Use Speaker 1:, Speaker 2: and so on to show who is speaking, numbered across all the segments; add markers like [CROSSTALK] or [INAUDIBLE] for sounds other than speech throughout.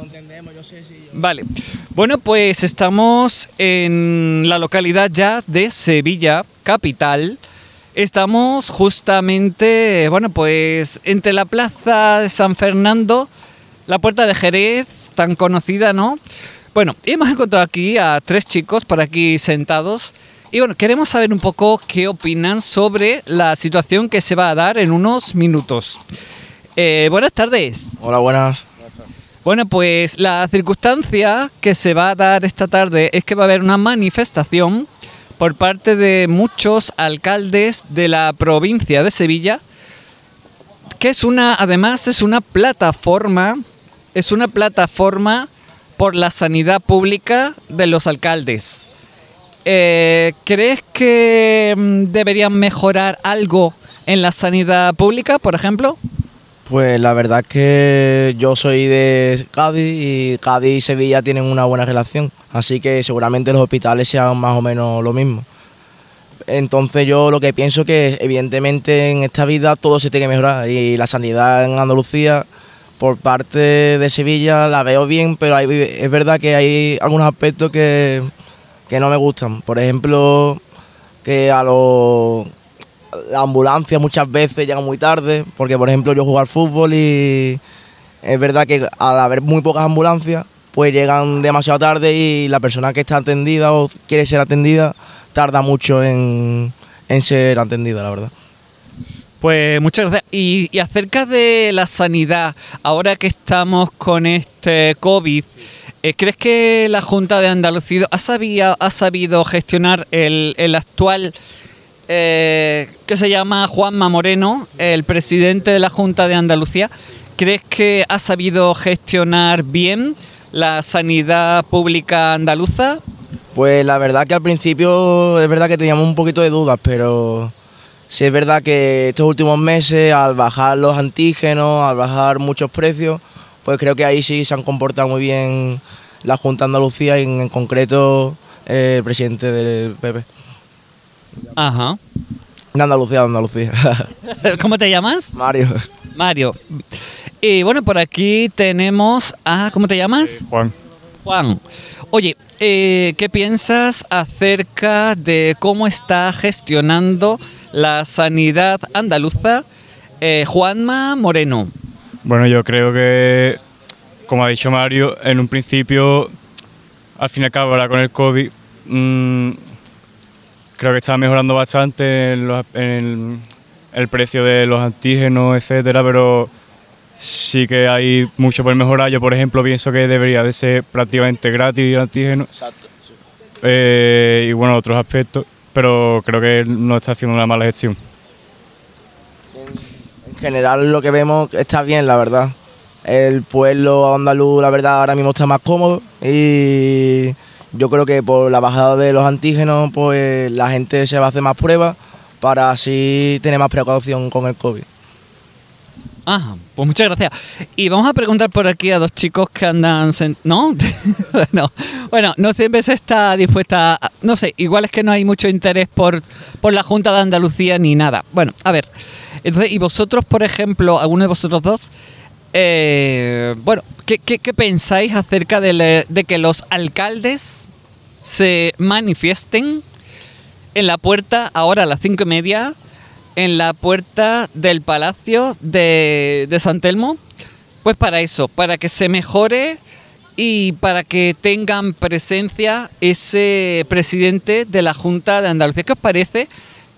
Speaker 1: lo entendemos, yo sé si... Yo...
Speaker 2: Vale. Bueno, pues estamos en la localidad ya de Sevilla, capital. Estamos justamente, bueno, pues entre la plaza de San Fernando, la puerta de Jerez, tan conocida, ¿no? Bueno, hemos encontrado aquí a tres chicos por aquí sentados. Y bueno, queremos saber un poco qué opinan sobre la situación que se va a dar en unos minutos. Eh, buenas tardes.
Speaker 1: Hola, buenas.
Speaker 2: Bueno, pues la circunstancia que se va a dar esta tarde es que va a haber una manifestación por parte de muchos alcaldes de la provincia de Sevilla, que es una, además es una plataforma, es una plataforma por la sanidad pública de los alcaldes. Eh, ¿Crees que mm, deberían mejorar algo en la sanidad pública, por ejemplo?
Speaker 1: Pues la verdad es que yo soy de Cádiz y Cádiz y Sevilla tienen una buena relación, así que seguramente los hospitales sean más o menos lo mismo. Entonces yo lo que pienso que evidentemente en esta vida todo se tiene que mejorar y la sanidad en Andalucía por parte de Sevilla la veo bien, pero es verdad que hay algunos aspectos que, que no me gustan. Por ejemplo, que a los la ambulancia muchas veces llega muy tarde, porque por ejemplo yo juego al fútbol y es verdad que al haber muy pocas ambulancias, pues llegan demasiado tarde y la persona que está atendida o quiere ser atendida tarda mucho en, ser atendida, la verdad.
Speaker 2: Pues muchas gracias. Y, acerca de la sanidad, ahora que estamos con este COVID, eh, ¿crees que la Junta de Andalucía ha sabido, ha sabido gestionar el, el actual eh, que se llama Juanma Moreno, el presidente de la Junta de Andalucía. ¿Crees que ha sabido gestionar bien la sanidad pública andaluza?
Speaker 1: Pues la verdad que al principio es verdad que teníamos un poquito de dudas, pero sí es verdad que estos últimos meses, al bajar los antígenos, al bajar muchos precios, pues creo que ahí sí se han comportado muy bien la Junta Andalucía y en, concreto eh, el presidente del PP.
Speaker 2: Ajá.
Speaker 1: De Andalucía, de Andalucía. [LAUGHS]
Speaker 2: ¿Cómo te llamas?
Speaker 1: Mario.
Speaker 2: Mario. Y bueno, por aquí tenemos a... ¿Cómo te llamas?
Speaker 3: Eh, Juan.
Speaker 2: Juan. Oye, eh, ¿qué piensas acerca de cómo está gestionando la sanidad andaluza eh, Juanma Moreno?
Speaker 3: Bueno, yo creo que, como ha dicho Mario, en un principio, al fin y al cabo, ahora con el COVID, mmm, creo que está mejorando bastante en, el precio de los antígenos, etcétera, pero sí que hay mucho por mejorar. Yo, por ejemplo, pienso que debería de ser prácticamente gratis el antígeno. Exacto. Eh, y bueno, otros aspectos, pero creo que no está haciendo una mala gestión.
Speaker 1: En general lo que vemos está bien, la verdad. El pueblo andaluz, la verdad, ahora mismo está más cómodo y yo creo que por la bajada de los antígenos, pues la gente se va a hacer más pruebas para así tener más precaución con el COVID.
Speaker 2: Ah, pues muchas gracias. Y vamos a preguntar por aquí a dos chicos que andan... ¿No? [LAUGHS] bueno, bueno, no siempre se está dispuesta... no sé, igual es que no hay mucho interés por, por la Junta de Andalucía ni nada. Bueno, a ver. Entonces, ¿y vosotros, por ejemplo, alguno de vosotros dos, eh, bueno, ¿qué, pensáis acerca de, que los alcaldes se manifiesten en la puerta, ahora a las cinco y media, en la puerta del Palacio de, de San Telmo? Pues para eso, para que se mejore y para que tengan presencia ese presidente de la Junta de Andalucía. ¿Qué os parece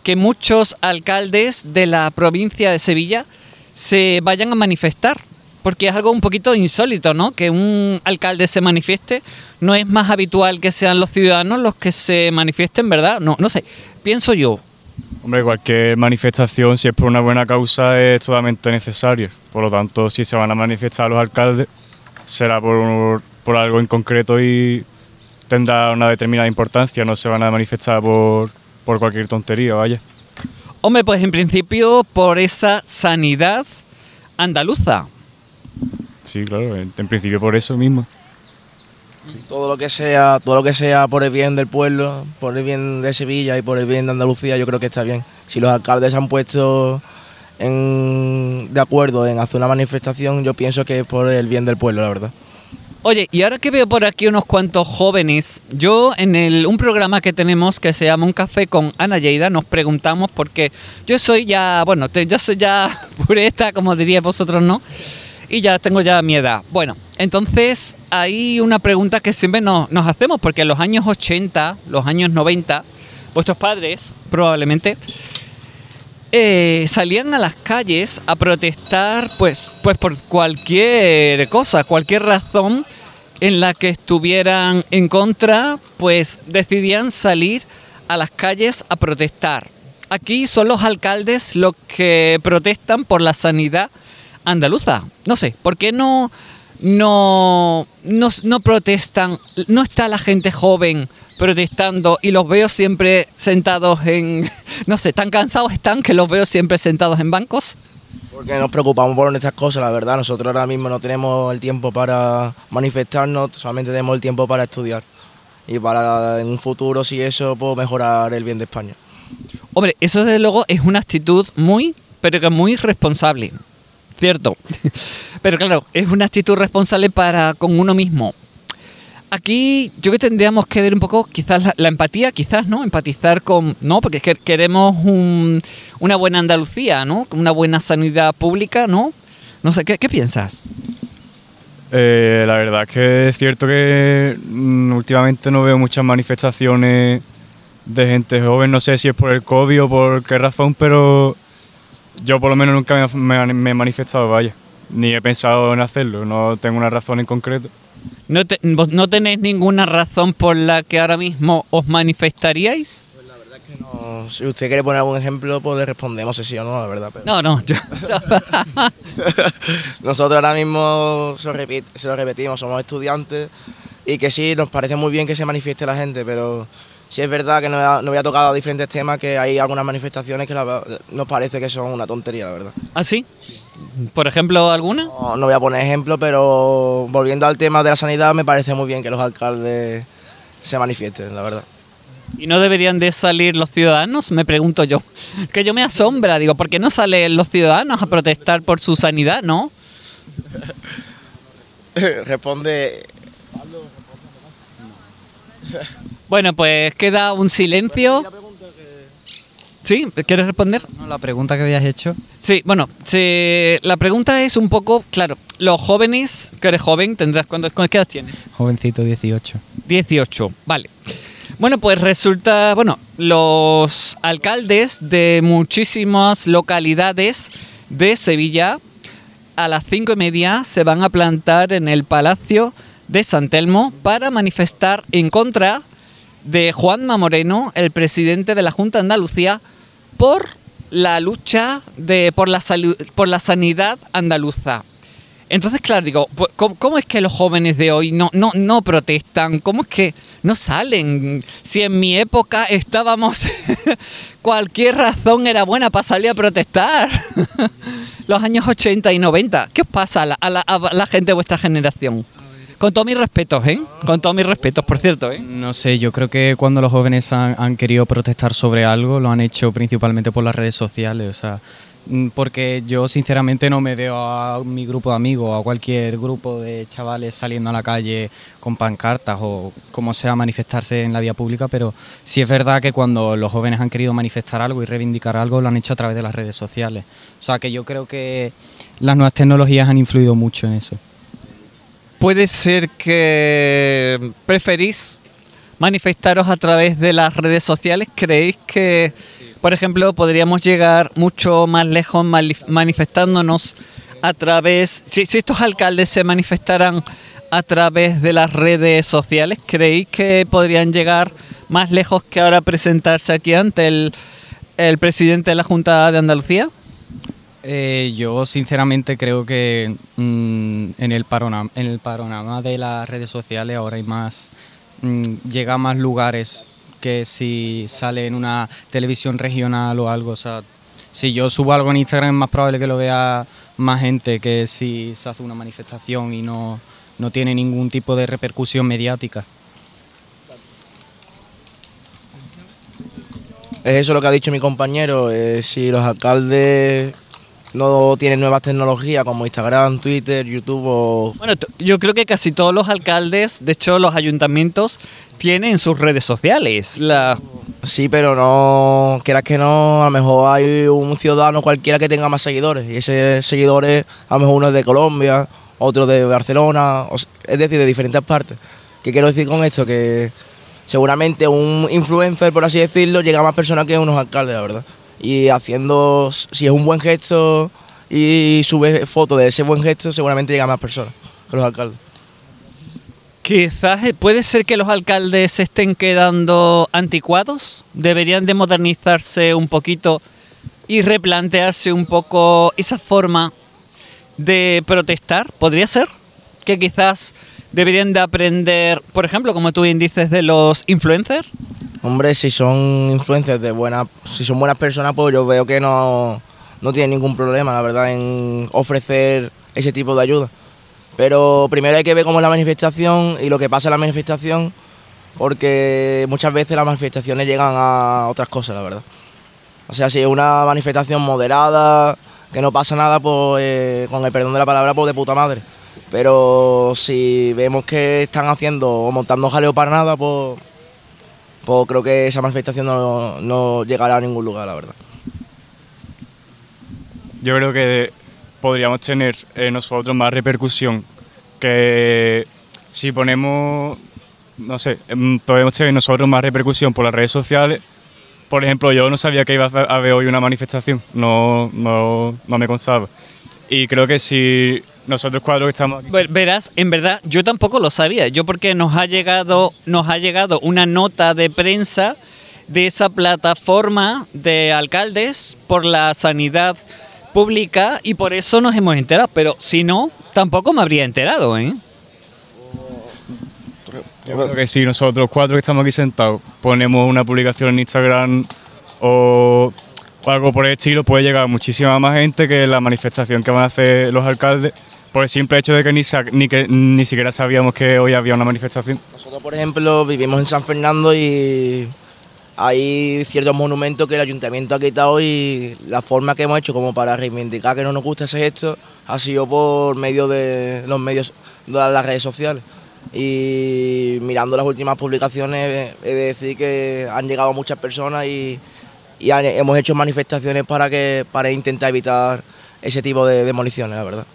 Speaker 2: que muchos alcaldes de la provincia de Sevilla se vayan a manifestar? Porque es algo un poquito insólito, ¿no? Que un alcalde se manifieste, no es más habitual que sean los ciudadanos los que se manifiesten, ¿verdad? No, no sé, pienso yo.
Speaker 3: Hombre, cualquier manifestación, si es por una buena causa, es totalmente necesaria. Por lo tanto, si se van a manifestar los alcaldes, será por, por algo en concreto y tendrá una determinada importancia, no se van a manifestar por, por cualquier tontería, vaya.
Speaker 2: Hombre, pues en principio por esa sanidad andaluza,
Speaker 3: Sí, claro, en, principio por eso mismo.
Speaker 1: Todo lo que sea, todo lo que sea por el bien del pueblo, por el bien de Sevilla y por el bien de Andalucía, yo creo que está bien. Si los alcaldes han puesto de acuerdo en hacer una manifestación, yo pienso que es por el bien del pueblo, la verdad.
Speaker 2: Oye, y ahora que veo por aquí unos cuantos jóvenes, yo en el, un programa que tenemos que se llama Un Café con Ana Lleida nos preguntamos porque yo soy ya, bueno, te- yo soy ya [LAUGHS] pureta, como diríais vosotros, ¿no? Y ya tengo ya mi edad. Bueno, entonces hay una pregunta que siempre nos, hacemos porque en los años 80, los años 90, vuestros padres probablemente eh, salían a las calles a protestar pues, pues por cualquier cosa, cualquier razón en la que estuvieran en contra, pues decidían salir a las calles a protestar. Aquí son los alcaldes los que protestan por la sanidad andaluza. No sé, ¿por qué no, no, no, no protestan? ¿No está la gente joven protestando y los veo siempre sentados en... [LAUGHS] No sé, tan cansados están que los veo siempre sentados en bancos?
Speaker 1: Porque nos preocupamos por nuestras cosas, la verdad. Nosotros ahora mismo no tenemos el tiempo para manifestarnos, solamente tenemos el tiempo para estudiar. Y para en un futuro, si eso, pues mejorar el bien de España.
Speaker 2: Hombre, eso desde luego es una actitud muy, pero que muy responsable. Cierto. [LAUGHS] Pero claro, es una actitud responsable para con uno mismo. Aquí yo que tendríamos que ver un poco quizás la, empatía, quizás, ¿no? Empatizar con... No, porque es que queremos un- una buena Andalucía, ¿no? Una buena sanidad pública, ¿no? No sé, ¿qué, qué piensas?
Speaker 3: Eh, la verdad es que es cierto que mm, últimamente no veo muchas manifestaciones de gente joven, no sé si es por el COVID o por qué razón, pero yo por lo menos nunca me, me- me he manifestado, vaya, ni he pensado en hacerlo, no tengo una razón en concreto.
Speaker 2: ¿No, te- vos no tenéis ninguna razón por la que ahora mismo os manifestaríais?
Speaker 1: Pues la verdad es que no. Si usted quiere poner algún ejemplo, pues le respondemos si sí o no, la verdad. pero-
Speaker 2: No, no, yo- [LAUGHS]
Speaker 1: Nosotros ahora mismo se lo, repit- se lo repetimos, somos estudiantes y que sí, nos parece muy bien que se manifieste la gente, pero sí es verdad que nos, nos había tocado diferentes temas que hay algunas manifestaciones que la- nos parece que son una tontería, la verdad.
Speaker 2: ¿Ah, sí? ¿Por ejemplo, alguna?
Speaker 1: No, no voy a poner ejemplos, pero volviendo al tema de la sanidad, me parece muy bien que los alcaldes se manifiesten, la verdad.
Speaker 2: ¿Y no deberían de salir los ciudadanos? Me pregunto yo. Que yo me asombra, digo, ¿por qué no salen los ciudadanos a protestar por su sanidad, no? [LAUGHS]
Speaker 1: Responde. [LAUGHS]
Speaker 2: Bueno, pues queda un silencio. ¿Sí? ¿Quieres responder?
Speaker 4: No, la pregunta que habías hecho.
Speaker 2: Sí, bueno, se- la pregunta es un poco, claro, los jóvenes, que eres joven, tendrás, ¿cuántos, ¿qué edad tienes?
Speaker 4: Jovencito, 18.
Speaker 2: 18, vale. Bueno, pues resulta, bueno, los alcaldes de muchísimas localidades de Sevilla a las cinco y media se van a plantar en el Palacio de San Telmo para manifestar en contra de Juanma Moreno, el presidente de la Junta de Andalucía, por la lucha de, por, la por la sanidad andaluza. Entonces, claro, digo, pu- ¿cómo, es que los jóvenes de hoy no, no, no protestan? ¿Cómo es que no salen? Si en mi época estábamos, [LAUGHS] cualquier razón era buena para salir a protestar. [LAUGHS] los años 80 y 90. ¿Qué os pasa a la- a la gente de vuestra generación? Con todos mis respetos, ¿eh? Con todos mis respetos, por cierto, ¿eh?
Speaker 4: No sé, yo creo que cuando los jóvenes han, querido protestar sobre algo, lo han hecho principalmente por las redes sociales, o sea, mm, porque yo sinceramente no me veo a mi grupo de amigos, a cualquier grupo de chavales saliendo a la calle con pancartas o como sea manifestarse en la vía pública, pero sí es verdad que cuando los jóvenes han querido manifestar algo y reivindicar algo, lo han hecho a través de las redes sociales. O sea, que yo creo que las nuevas tecnologías han influido mucho en eso.
Speaker 2: Puede ser que preferís manifestaros a través de las redes sociales. ¿Creéis que, por ejemplo, podríamos llegar mucho más lejos manifestándonos a través... Si, si estos alcaldes se manifestaran a través de las redes sociales, ¿creéis que podrían llegar más lejos que ahora presentarse aquí ante el presidente de la Junta de Andalucía?
Speaker 4: Eh, yo sinceramente creo que mm, en, el panorama, en el panorama de las redes sociales ahora hay más, mm, llega a más lugares que si sale en una televisión regional o algo. O sea, si yo subo algo en Instagram es más probable que lo vea más gente que si se hace una manifestación y no, no tiene ningún tipo de repercusión mediática.
Speaker 1: Es eso lo que ha dicho mi compañero. eh, si los alcaldes no tienen nuevas tecnologías como Instagram, Twitter, YouTube o...
Speaker 2: Bueno, yo creo que casi todos los alcaldes, de hecho los ayuntamientos, tienen sus redes sociales. La...
Speaker 1: Sí, pero no, quieras que no, a lo mejor hay un ciudadano cualquiera que tenga más seguidores y ese seguidores a lo mejor uno es de Colombia, otro de Barcelona, es decir, de diferentes partes. ¿Qué quiero decir con esto? Que seguramente un influencer, por así decirlo, llega a más personas que unos alcaldes, la verdad. Y haciendo, si es un buen gesto y sube fotos de ese buen gesto, seguramente llega más personas que los alcaldes.
Speaker 2: Quizás eh, puede ser que los alcaldes se estén quedando anticuados. Deberían de modernizarse un poquito y replantearse un poco esa forma de protestar. ¿Podría ser? Que quizás deberían de aprender, por ejemplo, como tú bien dices, de los influencers.
Speaker 1: Hombre, si son influencers de buenas, si son buenas personas, pues yo veo que no, no tienen ningún problema, la verdad, en ofrecer ese tipo de ayuda. Pero primero hay que ver cómo es la manifestación y lo que pasa en la manifestación, porque muchas veces las manifestaciones llegan a otras cosas, la verdad. O sea, si es una manifestación moderada, que no pasa nada, pues eh, con el perdón de la palabra, pues de puta madre. Pero si vemos que están haciendo o montando jaleo para nada, pues pues creo que esa manifestación no, no llegará a ningún lugar, la verdad.
Speaker 3: Yo creo que podríamos tener eh, nosotros más repercusión que si ponemos, no sé, em, podemos tener nosotros más repercusión por las redes sociales. Por ejemplo, yo no sabía que iba a haber hoy una manifestación, no, no, no me constaba. Y creo que si nosotros cuatro que estamos aquí...
Speaker 2: Ver- Verás, en verdad, yo tampoco lo sabía. Yo porque nos ha llegado, nos ha llegado una nota de prensa de esa plataforma de alcaldes por la sanidad pública y por eso nos hemos enterado. Pero si no, tampoco me habría enterado, ¿eh?
Speaker 3: Yo creo que si nosotros cuatro que estamos aquí sentados ponemos una publicación en Instagram o, o algo por el estilo, puede llegar muchísima más gente que la manifestación que van a hacer los alcaldes por el simple hecho de que ni, ni, que, ni siquiera sabíamos que hoy había una manifestación.
Speaker 1: Nosotros, por ejemplo, vivimos en San Fernando y hay ciertos monumentos que el ayuntamiento ha quitado y la forma que hemos hecho como para reivindicar que no nos gusta ese gesto ha sido por medio de los medios de las redes sociales. Y mirando las últimas publicaciones, he de decir que han llegado muchas personas y, y hemos hecho manifestaciones para, que, para intentar evitar ese tipo de demoliciones, la verdad.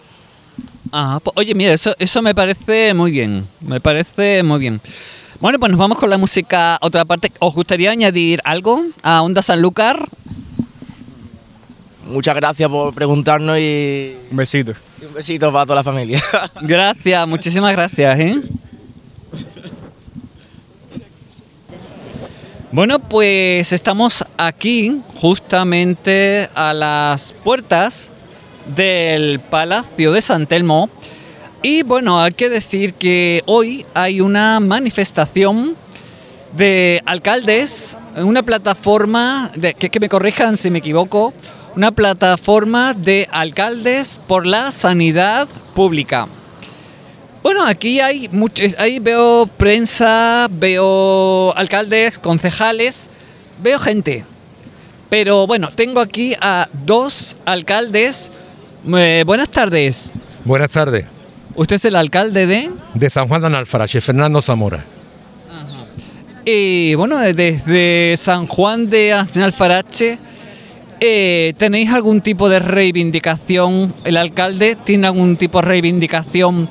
Speaker 2: Ah, pues, oye, mira, eso, eso me parece muy bien. Me parece muy bien. Bueno, pues nos vamos con la música a otra parte. ¿Os gustaría añadir algo a Onda Sanlúcar?
Speaker 1: Muchas gracias por preguntarnos y
Speaker 3: Un besito.
Speaker 1: y un besito para toda la familia. [LAUGHS]
Speaker 2: Gracias, muchísimas gracias, ¿eh? Bueno, pues estamos aquí justamente a las puertas del Palacio de San Telmo y bueno, hay que decir que hoy hay una manifestación de alcaldes, una plataforma, que, que me corrijan si me equivoco, una plataforma de alcaldes por la sanidad pública. Bueno, aquí hay mucho, ahí veo prensa, veo alcaldes, concejales, veo gente. Pero bueno, tengo aquí a dos alcaldes. Eh, buenas tardes.
Speaker 5: Buenas tardes.
Speaker 2: Usted es el alcalde de...
Speaker 5: De San Juan de Analfarache, Fernando Zamora.
Speaker 2: Y bueno, desde San Juan de Alfarache, eh, ¿tenéis algún tipo de reivindicación? ¿El alcalde tiene algún tipo de reivindicación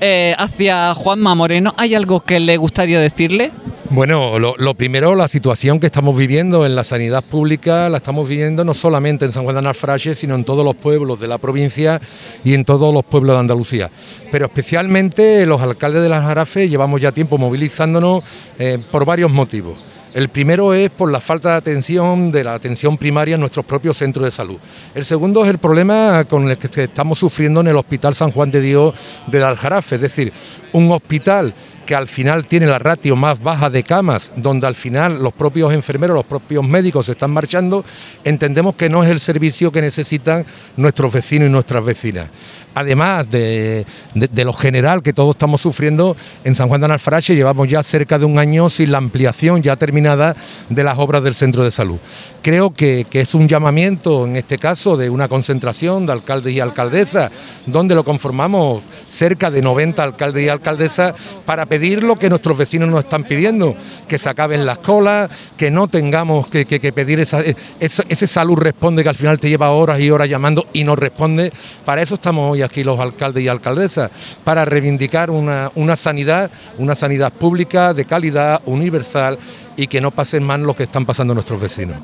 Speaker 2: eh, hacia Juanma Moreno? ¿Hay algo que le gustaría decirle?
Speaker 5: Bueno, lo, primero, la situación que estamos viviendo en la sanidad pública la estamos viviendo no solamente en San Juan de Analfarache, sino en todos los pueblos de la provincia y en todos los pueblos de Andalucía. Pero especialmente los alcaldes de las Jarafes llevamos ya tiempo movilizándonos eh, por varios motivos. El primero es por la falta de atención de la atención primaria en nuestros propios centros de salud. El segundo es el problema con el que estamos sufriendo en el Hospital San Juan de Dios del Aljarafe, es decir, un hospital que al final tiene la ratio más baja de camas, donde al final los propios enfermeros, los propios médicos se están marchando, entendemos que no es el servicio que necesitan nuestros vecinos y nuestras vecinas además de, lo general que todos estamos sufriendo, en San Juan de Analfarache llevamos ya cerca de un año sin la ampliación ya terminada de las obras del centro de salud. Creo que, es un llamamiento, en este caso, de una concentración de alcaldes y alcaldesas, donde lo conformamos cerca de 90 alcaldes y alcaldesas, para pedir lo que nuestros vecinos nos están pidiendo, que se acaben las colas, que no tengamos que, pedir esa, ese salud responde que al final te lleva horas y horas llamando y no responde. Para eso estamos hoy aquí los alcaldes y alcaldesas, para reivindicar una, sanidad, una sanidad pública de calidad, universal y que no pasen mal lo que están pasando nuestros vecinos.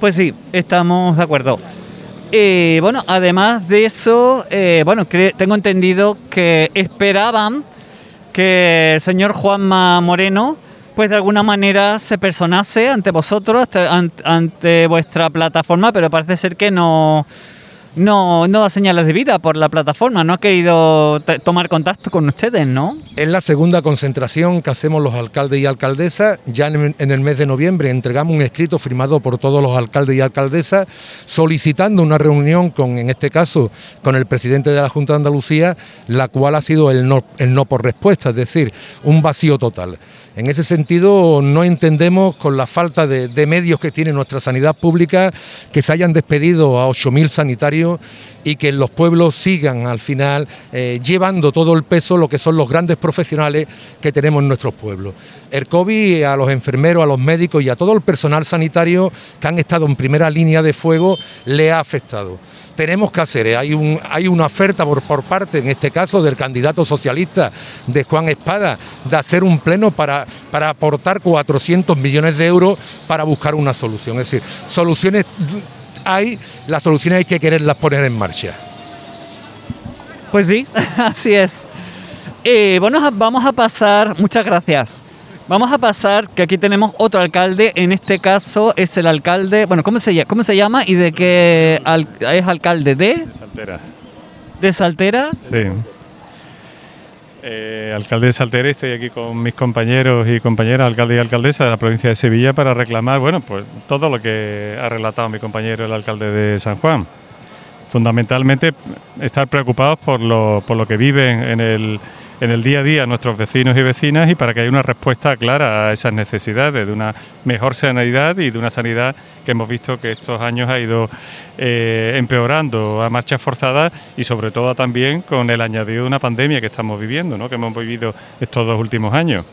Speaker 2: Pues sí, estamos de acuerdo. Eh, bueno, además de eso, eh, bueno, tengo entendido que esperaban que el señor Juanma Moreno, pues de alguna manera se personase ante vosotros, ante vuestra plataforma, pero parece ser que no, no, no da señales de vida por la plataforma, no ha querido tomar contacto con ustedes, ¿no?
Speaker 5: Es la segunda concentración que hacemos los alcaldes y alcaldesas. Ya en, el mes de noviembre entregamos un escrito firmado por todos los alcaldes y alcaldesas solicitando una reunión con, en este caso, con el presidente de la Junta de Andalucía, la cual ha sido el no, el no por respuesta, es decir, un vacío total. En ese sentido, no entendemos con la falta de, medios que tiene nuestra sanidad pública que se hayan despedido a 8.000 sanitarios y que los pueblos sigan al final eh, llevando todo el peso lo que son los grandes profesionales que tenemos en nuestros pueblos. El COVID a los enfermeros, a los médicos y a todo el personal sanitario que han estado en primera línea de fuego le ha afectado tenemos que hacer. ¿eh? Hay, un, hay una oferta por, por, parte, en este caso, del candidato socialista de Juan Espada, de hacer un pleno para, para aportar 400 millones de euros para buscar una solución. Es decir, soluciones hay, las soluciones hay que quererlas poner en marcha.
Speaker 2: Pues sí, [LAUGHS] así es. Eh, bueno, vamos a pasar, muchas gracias. Vamos a pasar, que aquí tenemos otro alcalde, en este caso es el alcalde, bueno, ¿cómo se, cómo se llama y de qué es alcalde de?
Speaker 6: De Salteras.
Speaker 2: ¿De Salteras?
Speaker 6: Sí. Eh, alcalde de Salteras, estoy aquí con mis compañeros y compañeras, alcalde y alcaldesa de la provincia de Sevilla para reclamar, bueno, pues todo lo que ha relatado mi compañero, el alcalde de San Juan. Fundamentalmente estar preocupados por lo, por lo que viven en el en el día a día a nuestros vecinos y vecinas y para que haya una respuesta clara a esas necesidades de una mejor sanidad y de una sanidad que hemos visto que estos años ha ido eh, empeorando a marchas forzadas y sobre todo también con el añadido de una pandemia que estamos viviendo, ¿no? que hemos vivido estos dos últimos años.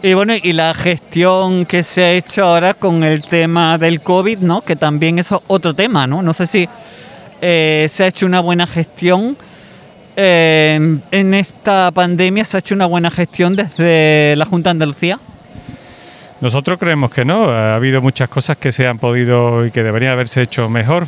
Speaker 2: Y bueno, y la gestión que se ha hecho ahora con el tema del COVID, ¿no? Que también es otro tema, ¿no? No sé si eh, se ha hecho una buena gestión eh, en esta pandemia se ha hecho una buena gestión desde la Junta de Andalucía.
Speaker 6: Nosotros creemos que no. Ha habido muchas cosas que se han podido y que deberían haberse hecho mejor,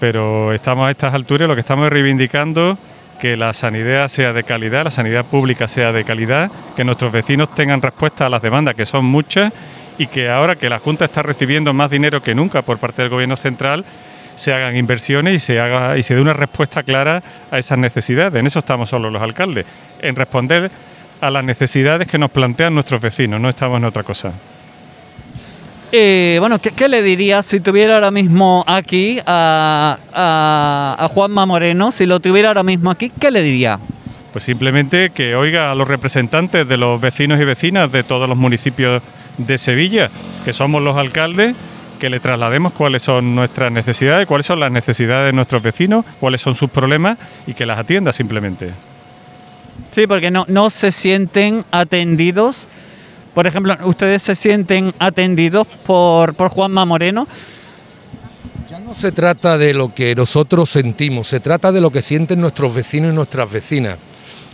Speaker 6: pero estamos a estas alturas lo que estamos reivindicando que la sanidad sea de calidad, la sanidad pública sea de calidad, que nuestros vecinos tengan respuesta a las demandas, que son muchas, y que ahora que la Junta está recibiendo más dinero que nunca por parte del Gobierno central, se hagan inversiones y se haga y se dé una respuesta clara a esas necesidades. En eso estamos solo los alcaldes, en responder a las necesidades que nos plantean nuestros vecinos, no estamos en otra cosa.
Speaker 2: Eh, bueno, ¿qué, le diría si tuviera ahora mismo aquí a, a, a Juanma Moreno? Si lo tuviera ahora mismo aquí, ¿qué le diría?
Speaker 6: Pues simplemente que oiga a los representantes de los vecinos y vecinas de todos los municipios de Sevilla, que somos los alcaldes, que le traslademos cuáles son nuestras necesidades, cuáles son las necesidades de nuestros vecinos, cuáles son sus problemas y que las atienda simplemente.
Speaker 2: Sí, porque no, no se sienten atendidos. Por ejemplo, ¿ustedes se sienten atendidos por, por Juanma Moreno?
Speaker 5: Ya no se trata de lo que nosotros sentimos, se trata de lo que sienten nuestros vecinos y nuestras vecinas.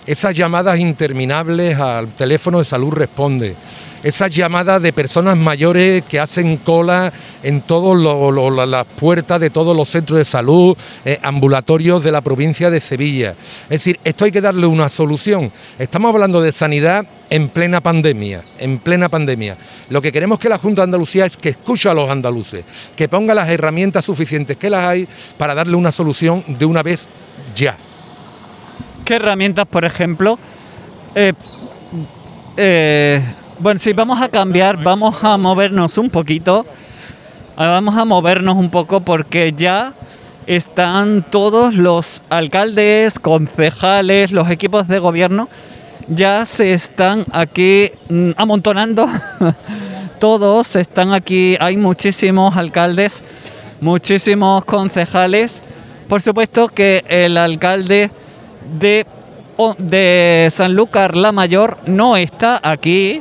Speaker 5: Esas llamadas interminables al teléfono de salud responde esas llamadas de personas mayores que hacen cola en todas las puertas de todos los centros de salud, eh, ambulatorios de la provincia de Sevilla. Es decir, esto hay que darle una solución. Estamos hablando de sanidad en plena pandemia, en plena pandemia. Lo que queremos que la Junta de Andalucía es que escuche a los andaluces, que ponga las herramientas suficientes que las hay para darle una solución de una vez ya.
Speaker 2: ¿Qué herramientas, por ejemplo, eh, eh, bueno, sí, vamos a cambiar, vamos a movernos un poquito. Ah, Vamos a movernos un poco porque ya están todos los alcaldes, concejales, los equipos de gobierno, ya se están aquí mm, amontonando. [LAUGHS] todos están aquí, hay muchísimos alcaldes, muchísimos concejales. Por supuesto que el alcalde de, de Sanlúcar la Mayor no está aquí,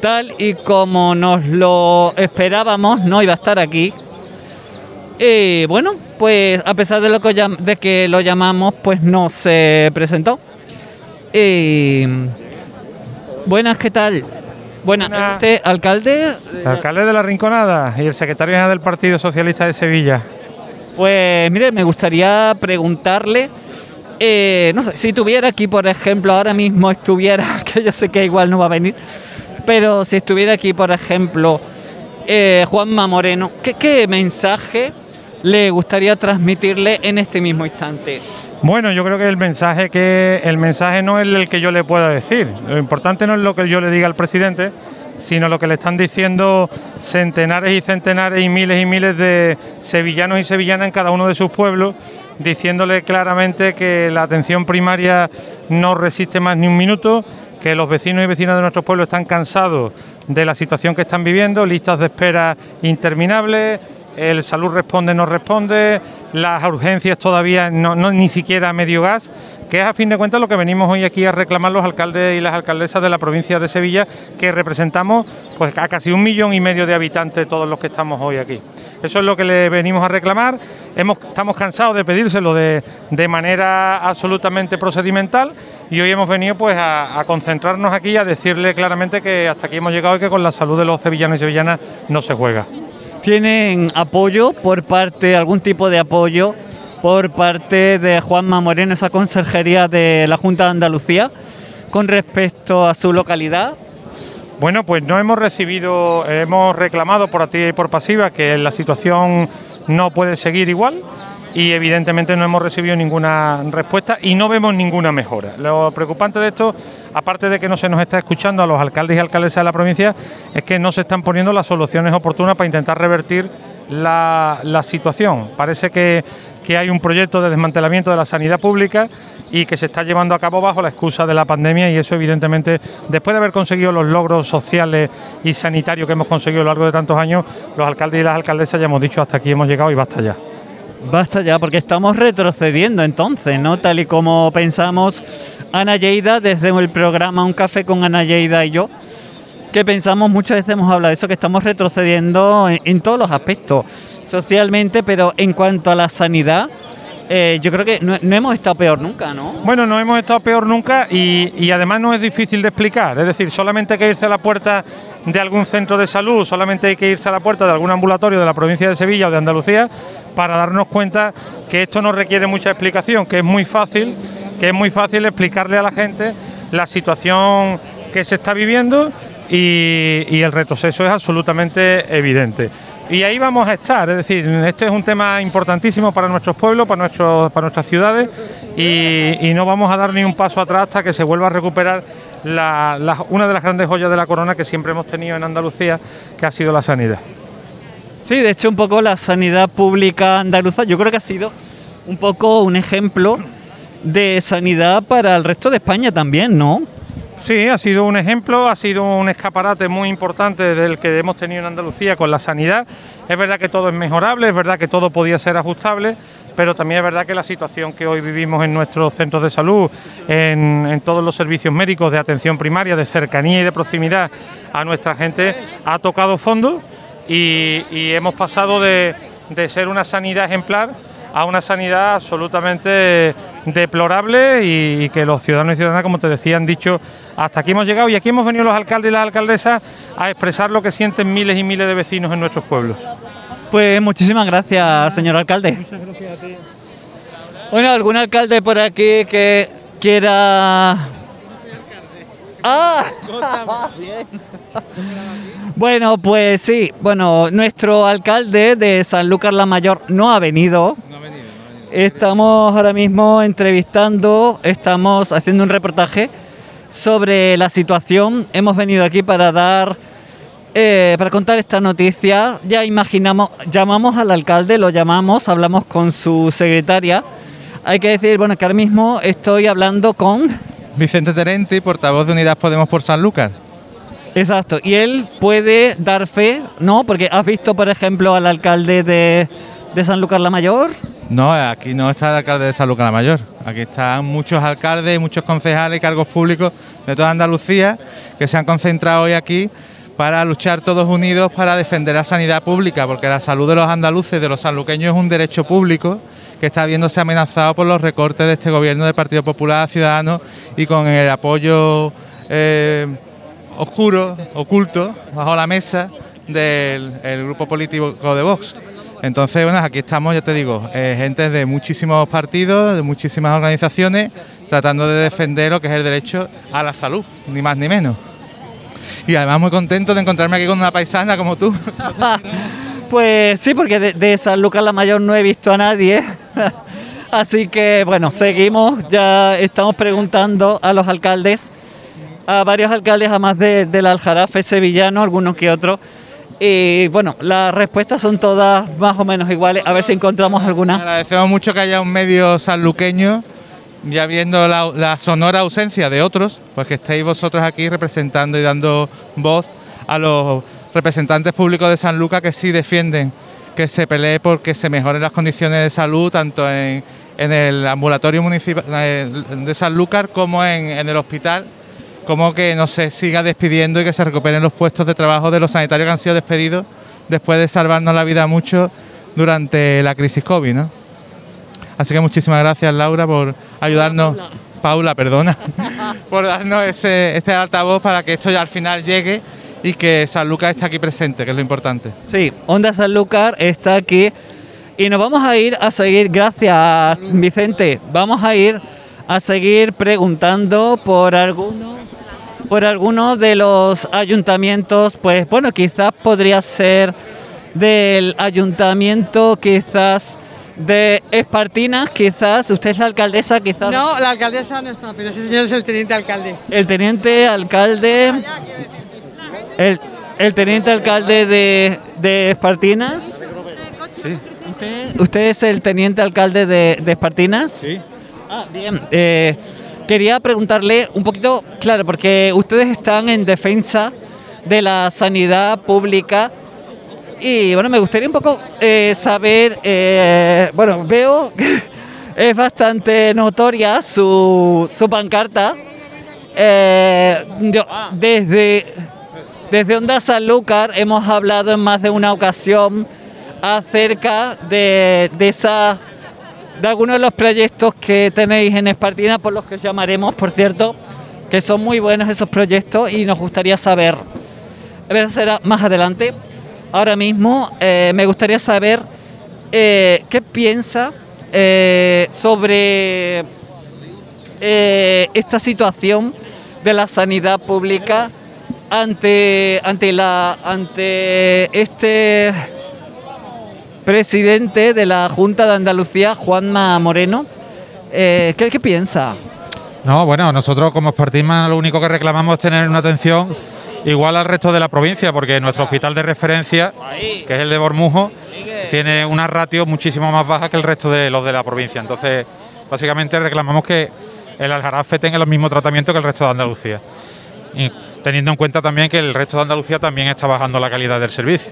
Speaker 2: tal y como nos lo esperábamos, no iba a estar aquí. Y bueno, pues a pesar de, lo que, de que lo llamamos, pues no se presentó. Y, buenas, ¿qué tal? Buenas,
Speaker 7: Buenas.
Speaker 2: este alcalde,
Speaker 7: El alcalde de la Rinconada y el secretario general del Partido Socialista de Sevilla.
Speaker 2: Pues mire, me gustaría preguntarle, eh, no sé, si tuviera aquí, por ejemplo, ahora mismo estuviera, [LAUGHS] que yo sé que igual no va a venir, pero si estuviera aquí, por ejemplo, eh, Juanma Moreno, ¿qué, qué mensaje le gustaría transmitirle en este mismo instante?
Speaker 7: Bueno, yo creo que el mensaje que el mensaje no es el que yo le pueda decir. Lo importante no es lo que yo le diga al presidente, sino lo que le están diciendo centenares y centenares y miles y miles de sevillanos y sevillanas en cada uno de sus pueblos, diciéndole claramente que la atención primaria no resiste más ni un minuto, que los vecinos y vecinas de nuestros pueblos están cansados de la situación que están viviendo, listas de espera interminables, el salud responde, no responde, las urgencias todavía no, ni siquiera medio gas, que es a fin de cuentas lo que venimos hoy aquí a reclamar los alcaldes y las alcaldesas de la provincia de Sevilla, que representamos pues a casi un millón y medio de habitantes todos los que estamos hoy aquí. Eso es lo que le venimos a reclamar. Hemos, estamos cansados de pedírselo de, de manera absolutamente procedimental y hoy hemos venido pues a concentrarnos aquí y a decirle claramente que hasta aquí hemos llegado y que con la salud de los sevillanos y sevillanas no se juega.
Speaker 2: ¿Tienen apoyo por parte, algún tipo de apoyo por parte de Juanma Moreno, esa conserjería de la Junta de Andalucía, con respecto a su localidad?
Speaker 7: Bueno, pues no hemos recibido, hemos reclamado por activa y por pasiva que la situación no puede seguir igual y evidentemente no hemos recibido ninguna respuesta y no vemos ninguna mejora. Lo preocupante de esto, aparte de que no se nos está escuchando a los alcaldes y alcaldesas de la provincia, es que no se están poniendo las soluciones oportunas para intentar revertir la, situación. Parece que hay un proyecto de desmantelamiento de la sanidad pública y que se está llevando a cabo bajo la excusa de la pandemia y eso evidentemente, después de haber conseguido los logros sociales y sanitarios que hemos conseguido a lo largo de tantos años, los alcaldes y las alcaldesas ya hemos dicho hasta aquí hemos llegado y basta ya.
Speaker 2: Basta ya, porque estamos retrocediendo entonces, ¿no? Tal y como pensamos Ana Lleida desde el programa Un Café con Ana Lleida y yo, que pensamos, muchas veces hemos hablado de eso, que estamos retrocediendo en, en todos los aspectos, socialmente, pero en cuanto a la sanidad, eh, yo creo que no, hemos estado peor nunca, ¿no?
Speaker 7: Bueno, no hemos estado peor nunca y, y además no es difícil de explicar. Es decir, solamente hay que irse a la puerta de algún centro de salud, solamente hay que irse a la puerta de algún ambulatorio de la provincia de Sevilla o de Andalucía para darnos cuenta que esto no requiere mucha explicación, que es muy fácil, que es muy fácil explicarle a la gente la situación que se está viviendo y, y el retroceso es absolutamente evidente. Y ahí vamos a estar, es decir, este es un tema importantísimo para nuestros pueblos, para, nuestros, para nuestras ciudades y, no vamos a dar ni un paso atrás hasta que se vuelva a recuperar una de las grandes joyas de la corona que siempre hemos tenido en Andalucía, que ha sido la sanidad.
Speaker 2: Sí, de hecho un poco la sanidad pública andaluza yo creo que ha sido un poco un ejemplo de sanidad para el resto de España también, ¿no?
Speaker 7: Sí, ha sido un ejemplo, ha sido un escaparate muy importante del que hemos tenido en Andalucía con la sanidad. Es verdad que todo es mejorable, es verdad que todo podía ser ajustable, pero también es verdad que la situación que hoy vivimos en nuestros centros de salud, en, todos los servicios médicos de atención primaria, de cercanía y de proximidad a nuestra gente, ha tocado fondo y, hemos pasado de ser una sanidad ejemplar a una sanidad absolutamente deplorable y, y que los ciudadanos y ciudadanas, como te decía, han dicho hasta aquí hemos llegado y aquí hemos venido los alcaldes y las alcaldesas a expresar lo que sienten miles y miles de vecinos en nuestros pueblos.
Speaker 2: Pues muchísimas gracias, señor alcalde. Bueno, ¿algún alcalde por aquí que quiera... Ah, bien. [LAUGHS] Bueno, pues sí, bueno, nuestro alcalde de Sanlúcar la Mayor no ha venido. Estamos ahora mismo entrevistando, estamos haciendo un reportaje sobre la situación. Hemos venido aquí para dar, eh, para contar esta noticia. Ya imaginamos, llamamos al alcalde, lo llamamos, hablamos con su secretaria. Hay que decir, bueno, que ahora mismo estoy hablando con...
Speaker 8: Vicente Terenti, portavoz de Unidas Podemos por San Lucas.
Speaker 2: Exacto, y él puede dar fe, ¿no? Porque has visto, por ejemplo, al alcalde de, de San Lucas la Mayor.
Speaker 8: No, aquí no está el alcalde de San Lucas la Mayor. Aquí están muchos alcaldes, muchos concejales y cargos públicos de toda Andalucía que se han concentrado hoy aquí para luchar todos unidos para defender la sanidad pública, porque la salud de los andaluces, de los sanluqueños, es un derecho público que está viéndose amenazado por los recortes de este gobierno del Partido Popular Ciudadano y con el apoyo eh, oscuro, oculto, bajo la mesa del el grupo político de Vox. Entonces, bueno, aquí estamos, ya te digo, eh, gente de muchísimos partidos, de muchísimas organizaciones, tratando de defender lo que es el derecho a la salud, ni más ni menos. Y además muy contento de encontrarme aquí con una paisana como tú. [LAUGHS]
Speaker 2: Pues sí, porque de, de San Lucas la Mayor no he visto a nadie. [LAUGHS] Así que bueno, seguimos, ya estamos preguntando a los alcaldes, a varios alcaldes, además de, del Aljarafe sevillano, algunos que otros. Y bueno, las respuestas son todas más o menos iguales. A ver si encontramos alguna.
Speaker 8: Agradecemos mucho que haya un medio sanluqueño, ya viendo la, sonora ausencia de otros, pues que estéis vosotros aquí representando y dando voz a los representantes públicos de San Lucas que sí defienden que se pelee porque se mejoren las condiciones de salud tanto en, en el ambulatorio municipal eh, de San Lucas como en, en el hospital, como que no se siga despidiendo y que se recuperen los puestos de trabajo de los sanitarios que han sido despedidos después de salvarnos la vida a muchos durante la crisis COVID. ¿no? Así que muchísimas gracias Laura por ayudarnos. Paula, perdona, [LAUGHS] por darnos ese, este altavoz para que esto ya al final llegue y que San Lucas esté aquí presente, que es lo importante.
Speaker 2: Sí, Onda Sanlúcar está aquí y nos vamos a ir a seguir, gracias Vicente, vamos a ir a seguir preguntando por algunos por algunos de los ayuntamientos, pues bueno, quizás podría ser del ayuntamiento, quizás de Espartinas, quizás, usted es la alcaldesa, quizás
Speaker 9: No, la alcaldesa no está, pero ese señor es el teniente alcalde.
Speaker 2: el teniente alcalde, el, el teniente alcalde de, de Espartinas. ¿Usted, ¿Usted es el teniente alcalde de, de Espartinas? Sí. Ah, bien. Eh, quería preguntarle un poquito, claro, porque ustedes están en defensa de la sanidad pública y bueno, me gustaría un poco eh, saber, eh, bueno, veo que [LAUGHS] es bastante notoria su, su pancarta. Eh, desde, desde Onda Sanlúcar hemos hablado en más de una ocasión acerca de esa de algunos de los proyectos que tenéis en Espartina, por los que os llamaremos, por cierto, que son muy buenos esos proyectos y nos gustaría saber, pero será más adelante. Ahora mismo eh, me gustaría saber eh, qué piensa eh, sobre esta situación de la sanidad pública ante, ante, la, ante este presidente de la Junta de Andalucía, Juanma Moreno. Eh, ¿qué, piensa?
Speaker 10: No, bueno, nosotros como Espartisma lo único que reclamamos es tener una atención igual al resto de la provincia, porque nuestro hospital de referencia, que es el de Bormujo, tiene una ratio muchísimo más baja que el resto de los de la provincia. Entonces, básicamente reclamamos que el Aljarafe tenga el mismo tratamiento que el resto de Andalucía. Y teniendo en cuenta también que el resto de Andalucía también está bajando la calidad del servicio.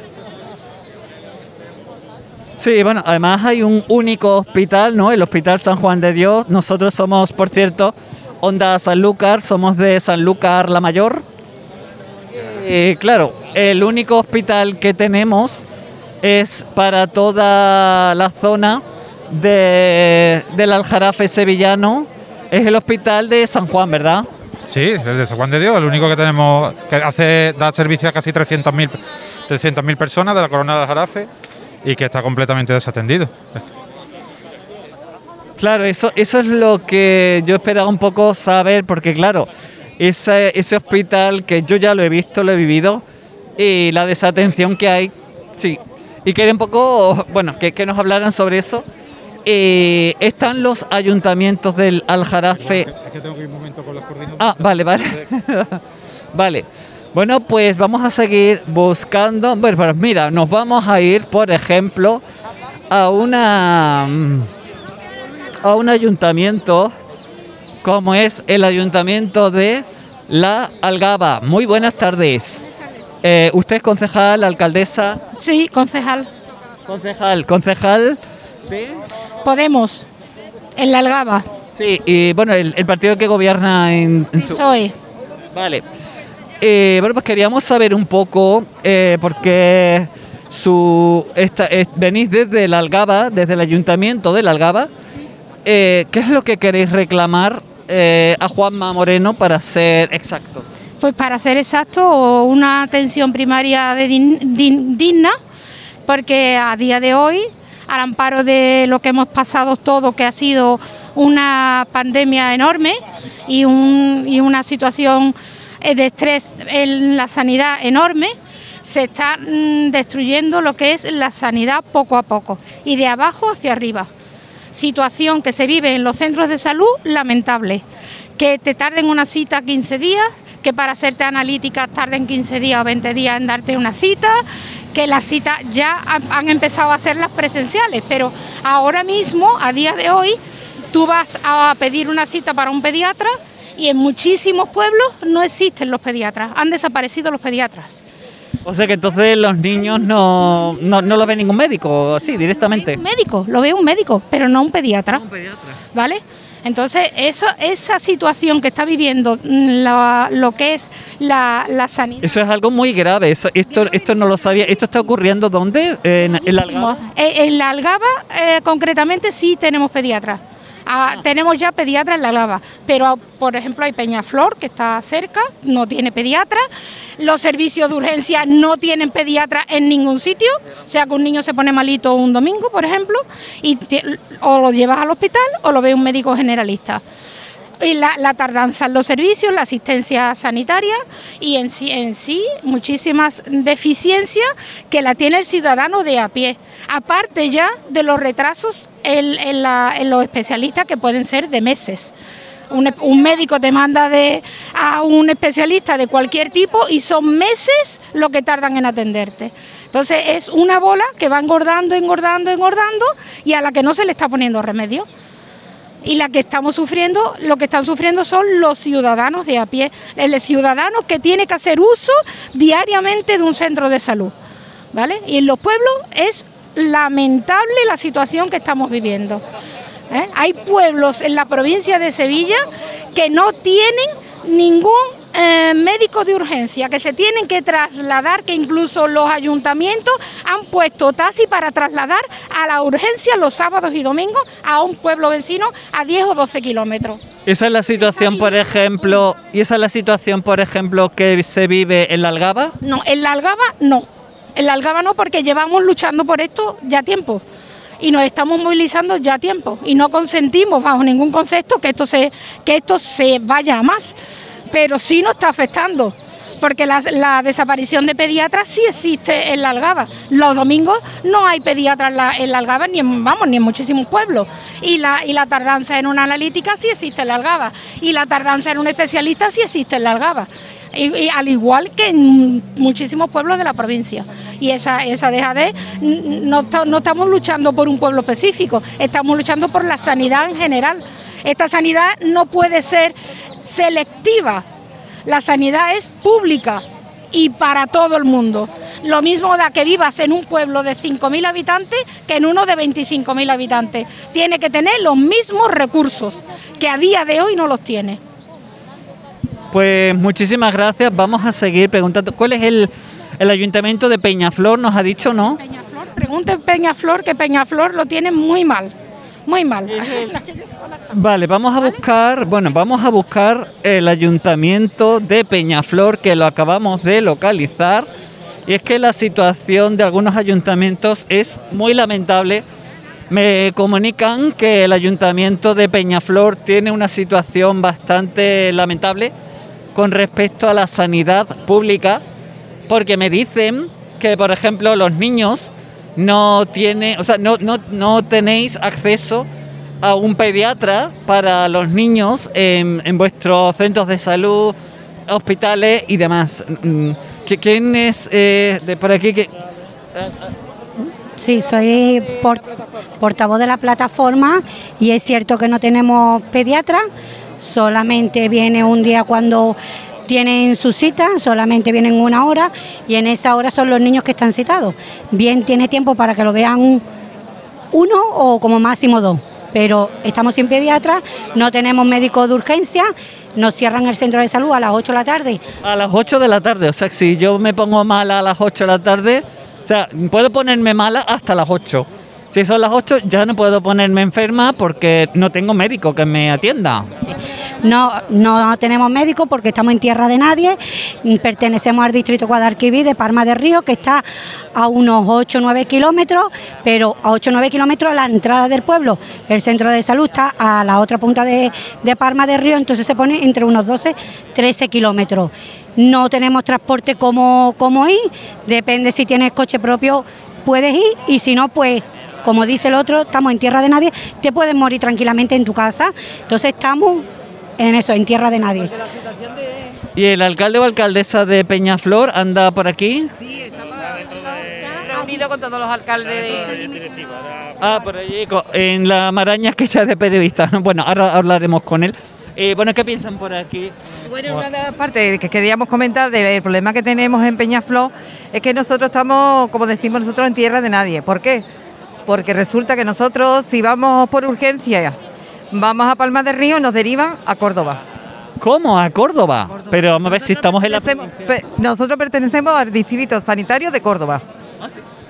Speaker 2: Sí, bueno, además hay un único hospital, ¿no? El Hospital San Juan de Dios. Nosotros somos, por cierto, Onda Sanlúcar, somos de Sanlúcar la Mayor. Y claro, el único hospital que tenemos es para toda la zona de, del Aljarafe sevillano. Es el hospital de San Juan, ¿verdad?
Speaker 10: Sí, el de San Juan de Dios, el único que tenemos que hace da servicio a casi 300.000 300.000 personas de la Corona del Jarafe y que está completamente desatendido.
Speaker 2: Claro, eso, eso es lo que yo esperaba un poco saber, porque claro, ese, ese hospital que yo ya lo he visto, lo he vivido, y la desatención que hay, sí. Y quería un poco, bueno, que, que nos hablaran sobre eso. eh, están los ayuntamientos del Aljarafe.
Speaker 10: Es que tengo que ir un momento con los coordinadores.
Speaker 2: Ah, vale, vale. [LAUGHS] vale. Bueno, pues vamos a seguir buscando. Bueno, mira, nos vamos a ir, por ejemplo, a una a un ayuntamiento como es el ayuntamiento de La Algaba. Muy buenas tardes. Eh, ¿Usted es concejal, alcaldesa?
Speaker 11: Sí, concejal.
Speaker 2: Concejal, concejal de...
Speaker 11: Podemos, en la Algaba.
Speaker 2: Sí, y bueno, el, el partido que gobierna en, en su...
Speaker 11: Soy.
Speaker 2: Vale. Eh, bueno, pues queríamos saber un poco, eh, porque su, esta, es- venís desde la Algaba, desde el ayuntamiento de la Algaba. Eh, ¿Qué es lo que queréis reclamar a Juanma Moreno para ser exactos?
Speaker 11: Pues para ser exacto, una atención primaria de din- din- digna, porque a día de hoy, al amparo de lo que hemos pasado todo, que ha sido una pandemia enorme y, un- y una situación de estrés en la sanidad enorme, se está mm, destruyendo lo que es la sanidad poco a poco y de abajo hacia arriba. Situación que se vive en los centros de salud lamentable, que te tarden una cita 15 días, que para hacerte analítica tarden 15 días o 20 días en darte una cita, que las citas ya han, han empezado a hacerlas presenciales, pero ahora mismo, a día de hoy, tú vas a pedir una cita para un pediatra y en muchísimos pueblos no existen los pediatras, han desaparecido los pediatras.
Speaker 2: O sea que entonces los niños no, no, no lo ve ningún médico, así, directamente.
Speaker 11: Un médico, lo ve un médico, pero no un pediatra. ¿Vale? Entonces, eso, esa situación que está viviendo mm, la- lo que es la, la sanidad.
Speaker 2: Eso es algo muy grave, eso, esto, esto no lo sabía. ¿Esto está ocurriendo dónde? En, en la Algaba.
Speaker 11: Eh, En la Algaba, eh, concretamente, sí tenemos pediatras. Ah, Tenemos ya pediatras en la Algaba, pero por ejemplo hay Peñaflor, que está cerca, no tiene pediatra. Los servicios de urgencia no tienen pediatra en ningún sitio. O sea que un niño se pone malito un domingo, por ejemplo, y o lo llevas al hospital o lo ve un médico generalista y la, tardanza en los servicios, la asistencia sanitaria y en sí, en sí muchísimas deficiencias que la tiene el ciudadano de a pie. Aparte ya de los retrasos en, los especialistas que pueden ser de meses. Un, un médico te manda de, a un especialista de cualquier tipo y son meses lo que tardan en atenderte. Entonces es una bola que va engordando, engordando, engordando y a la que no se le está poniendo remedio y la que estamos sufriendo, lo que están sufriendo son los ciudadanos de a pie, el ciudadano que tiene que hacer uso diariamente de un centro de salud, ¿vale? Y en los pueblos es lamentable la situación que estamos viviendo. ¿eh? Hay pueblos en la provincia de Sevilla que no tienen ningún eh, médico de urgencia, que se tienen que trasladar, que incluso los ayuntamientos han puesto taxi para trasladar a la urgencia los sábados y domingos a un pueblo vecino a 10 o 12 kilómetros.
Speaker 2: Esa es la situación, por ejemplo, y esa es la situación, por ejemplo, que se vive en la Algaba.
Speaker 11: No, en la Algaba no. En la Algaba no, porque llevamos luchando por esto ya tiempo. Y nos estamos movilizando ya tiempo. Y no consentimos bajo ningún concepto que esto se, que esto se vaya a más. Pero sí nos está afectando. Porque la, desaparición de pediatras sí existe en la Algaba. Los domingos no hay pediatras en la, Algaba, ni en, vamos, ni en muchísimos pueblos. Y la, y la tardanza en una analítica sí existe en la Algaba. Y la tardanza en un especialista sí existe en la Algaba. Y, al igual que en muchísimos pueblos de la provincia. Y esa, esa dejadez, no, no estamos luchando por un pueblo específico, estamos luchando por la sanidad en general. Esta sanidad no puede ser selectiva, la sanidad es pública y para todo el mundo. Lo mismo da que vivas en un pueblo de 5.000 habitantes que en uno de 25.000 habitantes. Tiene que tener los mismos recursos, que a día de hoy no los tiene.
Speaker 2: Pues muchísimas gracias. Vamos a seguir preguntando. ¿Cuál es el, el ayuntamiento de Peñaflor? Nos ha dicho, ¿no?
Speaker 11: Pregunte Peñaflor, que Peñaflor lo tiene muy mal, muy mal.
Speaker 2: Vale, vamos a buscar, bueno, vamos a buscar el ayuntamiento de Peñaflor que lo acabamos de localizar. Y es que la situación de algunos ayuntamientos es muy lamentable. Me comunican que el ayuntamiento de Peñaflor tiene una situación bastante lamentable con respecto a la sanidad pública, porque me dicen que, por ejemplo, los niños no tiene, o sea, no, no, no tenéis acceso a un pediatra para los niños en, vuestros centros de salud, hospitales y demás. Mm, ¿qui- ¿Quién es eh, de por aquí que
Speaker 12: Sí, soy por- portavoz de la plataforma y es cierto que no tenemos pediatra, solamente viene un día cuando tienen su cita, solamente vienen una hora y en esa hora son los niños que están citados. Bien tiene tiempo para que lo vean uno o como máximo dos, pero estamos sin pediatra, no tenemos médico de urgencia, nos cierran el centro de salud a las 8 de la tarde.
Speaker 2: A las 8 de la tarde, o sea, si yo me pongo mala a las 8 de la tarde, o sea, puedo ponerme mala hasta las 8. Si son las 8 ya no puedo ponerme enferma porque no tengo médico que me atienda.
Speaker 12: No, no tenemos médico porque estamos en tierra de nadie. Mm, Pertenecemos al distrito Guadalquivir de Palma de Río, que está a unos 8 o 9 kilómetros, pero a 8 o 9 kilómetros a la entrada del pueblo. El centro de salud está a la otra punta de, Palma de Río, entonces se pone entre unos 12 13 kilómetros. No tenemos transporte como, como ir, depende si tienes coche propio, puedes ir, y si no, pues como dice el otro, estamos en tierra de nadie, te puedes morir tranquilamente en tu casa. Entonces estamos en eso, en tierra de nadie.
Speaker 2: ¿Y el alcalde o alcaldesa de Peñaflor anda por aquí?
Speaker 13: reunido con todos los alcaldes de...
Speaker 2: Ah, por allí, en la maraña que ya de periodista. ¿no? Bueno, ahora hablaremos con él. Eh, bueno, ¿qué piensan por aquí?
Speaker 13: Bueno, una de las partes que queríamos comentar del problema que tenemos en Peñaflor es que nosotros estamos, como decimos nosotros, en tierra de nadie. ¿Por qué? Porque resulta que nosotros, si vamos por urgencia, vamos a Palma del Río, nos derivan a Córdoba.
Speaker 2: ¿Cómo? ¿A Córdoba? Pero vamos a ver si estamos en la...
Speaker 13: Pe- Nosotros pertenecemos al distrito sanitario de Córdoba.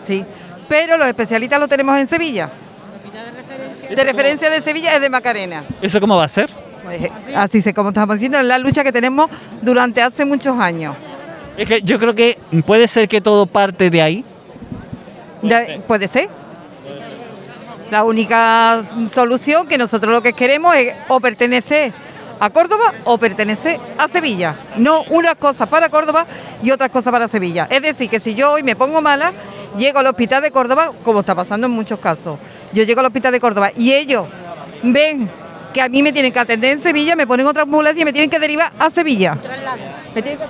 Speaker 13: Sí. Pero los especialistas los tenemos en Sevilla. De referencia de Sevilla es de Macarena.
Speaker 2: ¿Eso cómo va a ser?
Speaker 13: Pues, así se como estamos diciendo, es la lucha que tenemos durante hace muchos años.
Speaker 2: Es que yo creo que puede ser que todo parte de ahí.
Speaker 13: De- puede ser. La única solución que nosotros lo que queremos es o pertenecer a Córdoba o pertenecer a Sevilla. No unas cosas para Córdoba y otras cosas para Sevilla. Es decir, que si yo hoy me pongo mala, llego al hospital de Córdoba, como está pasando en muchos casos. Yo llego al hospital de Córdoba y ellos ven que a mí me tienen que atender en Sevilla, me ponen otra ambulancia y me tienen que derivar a Sevilla. Me tienen que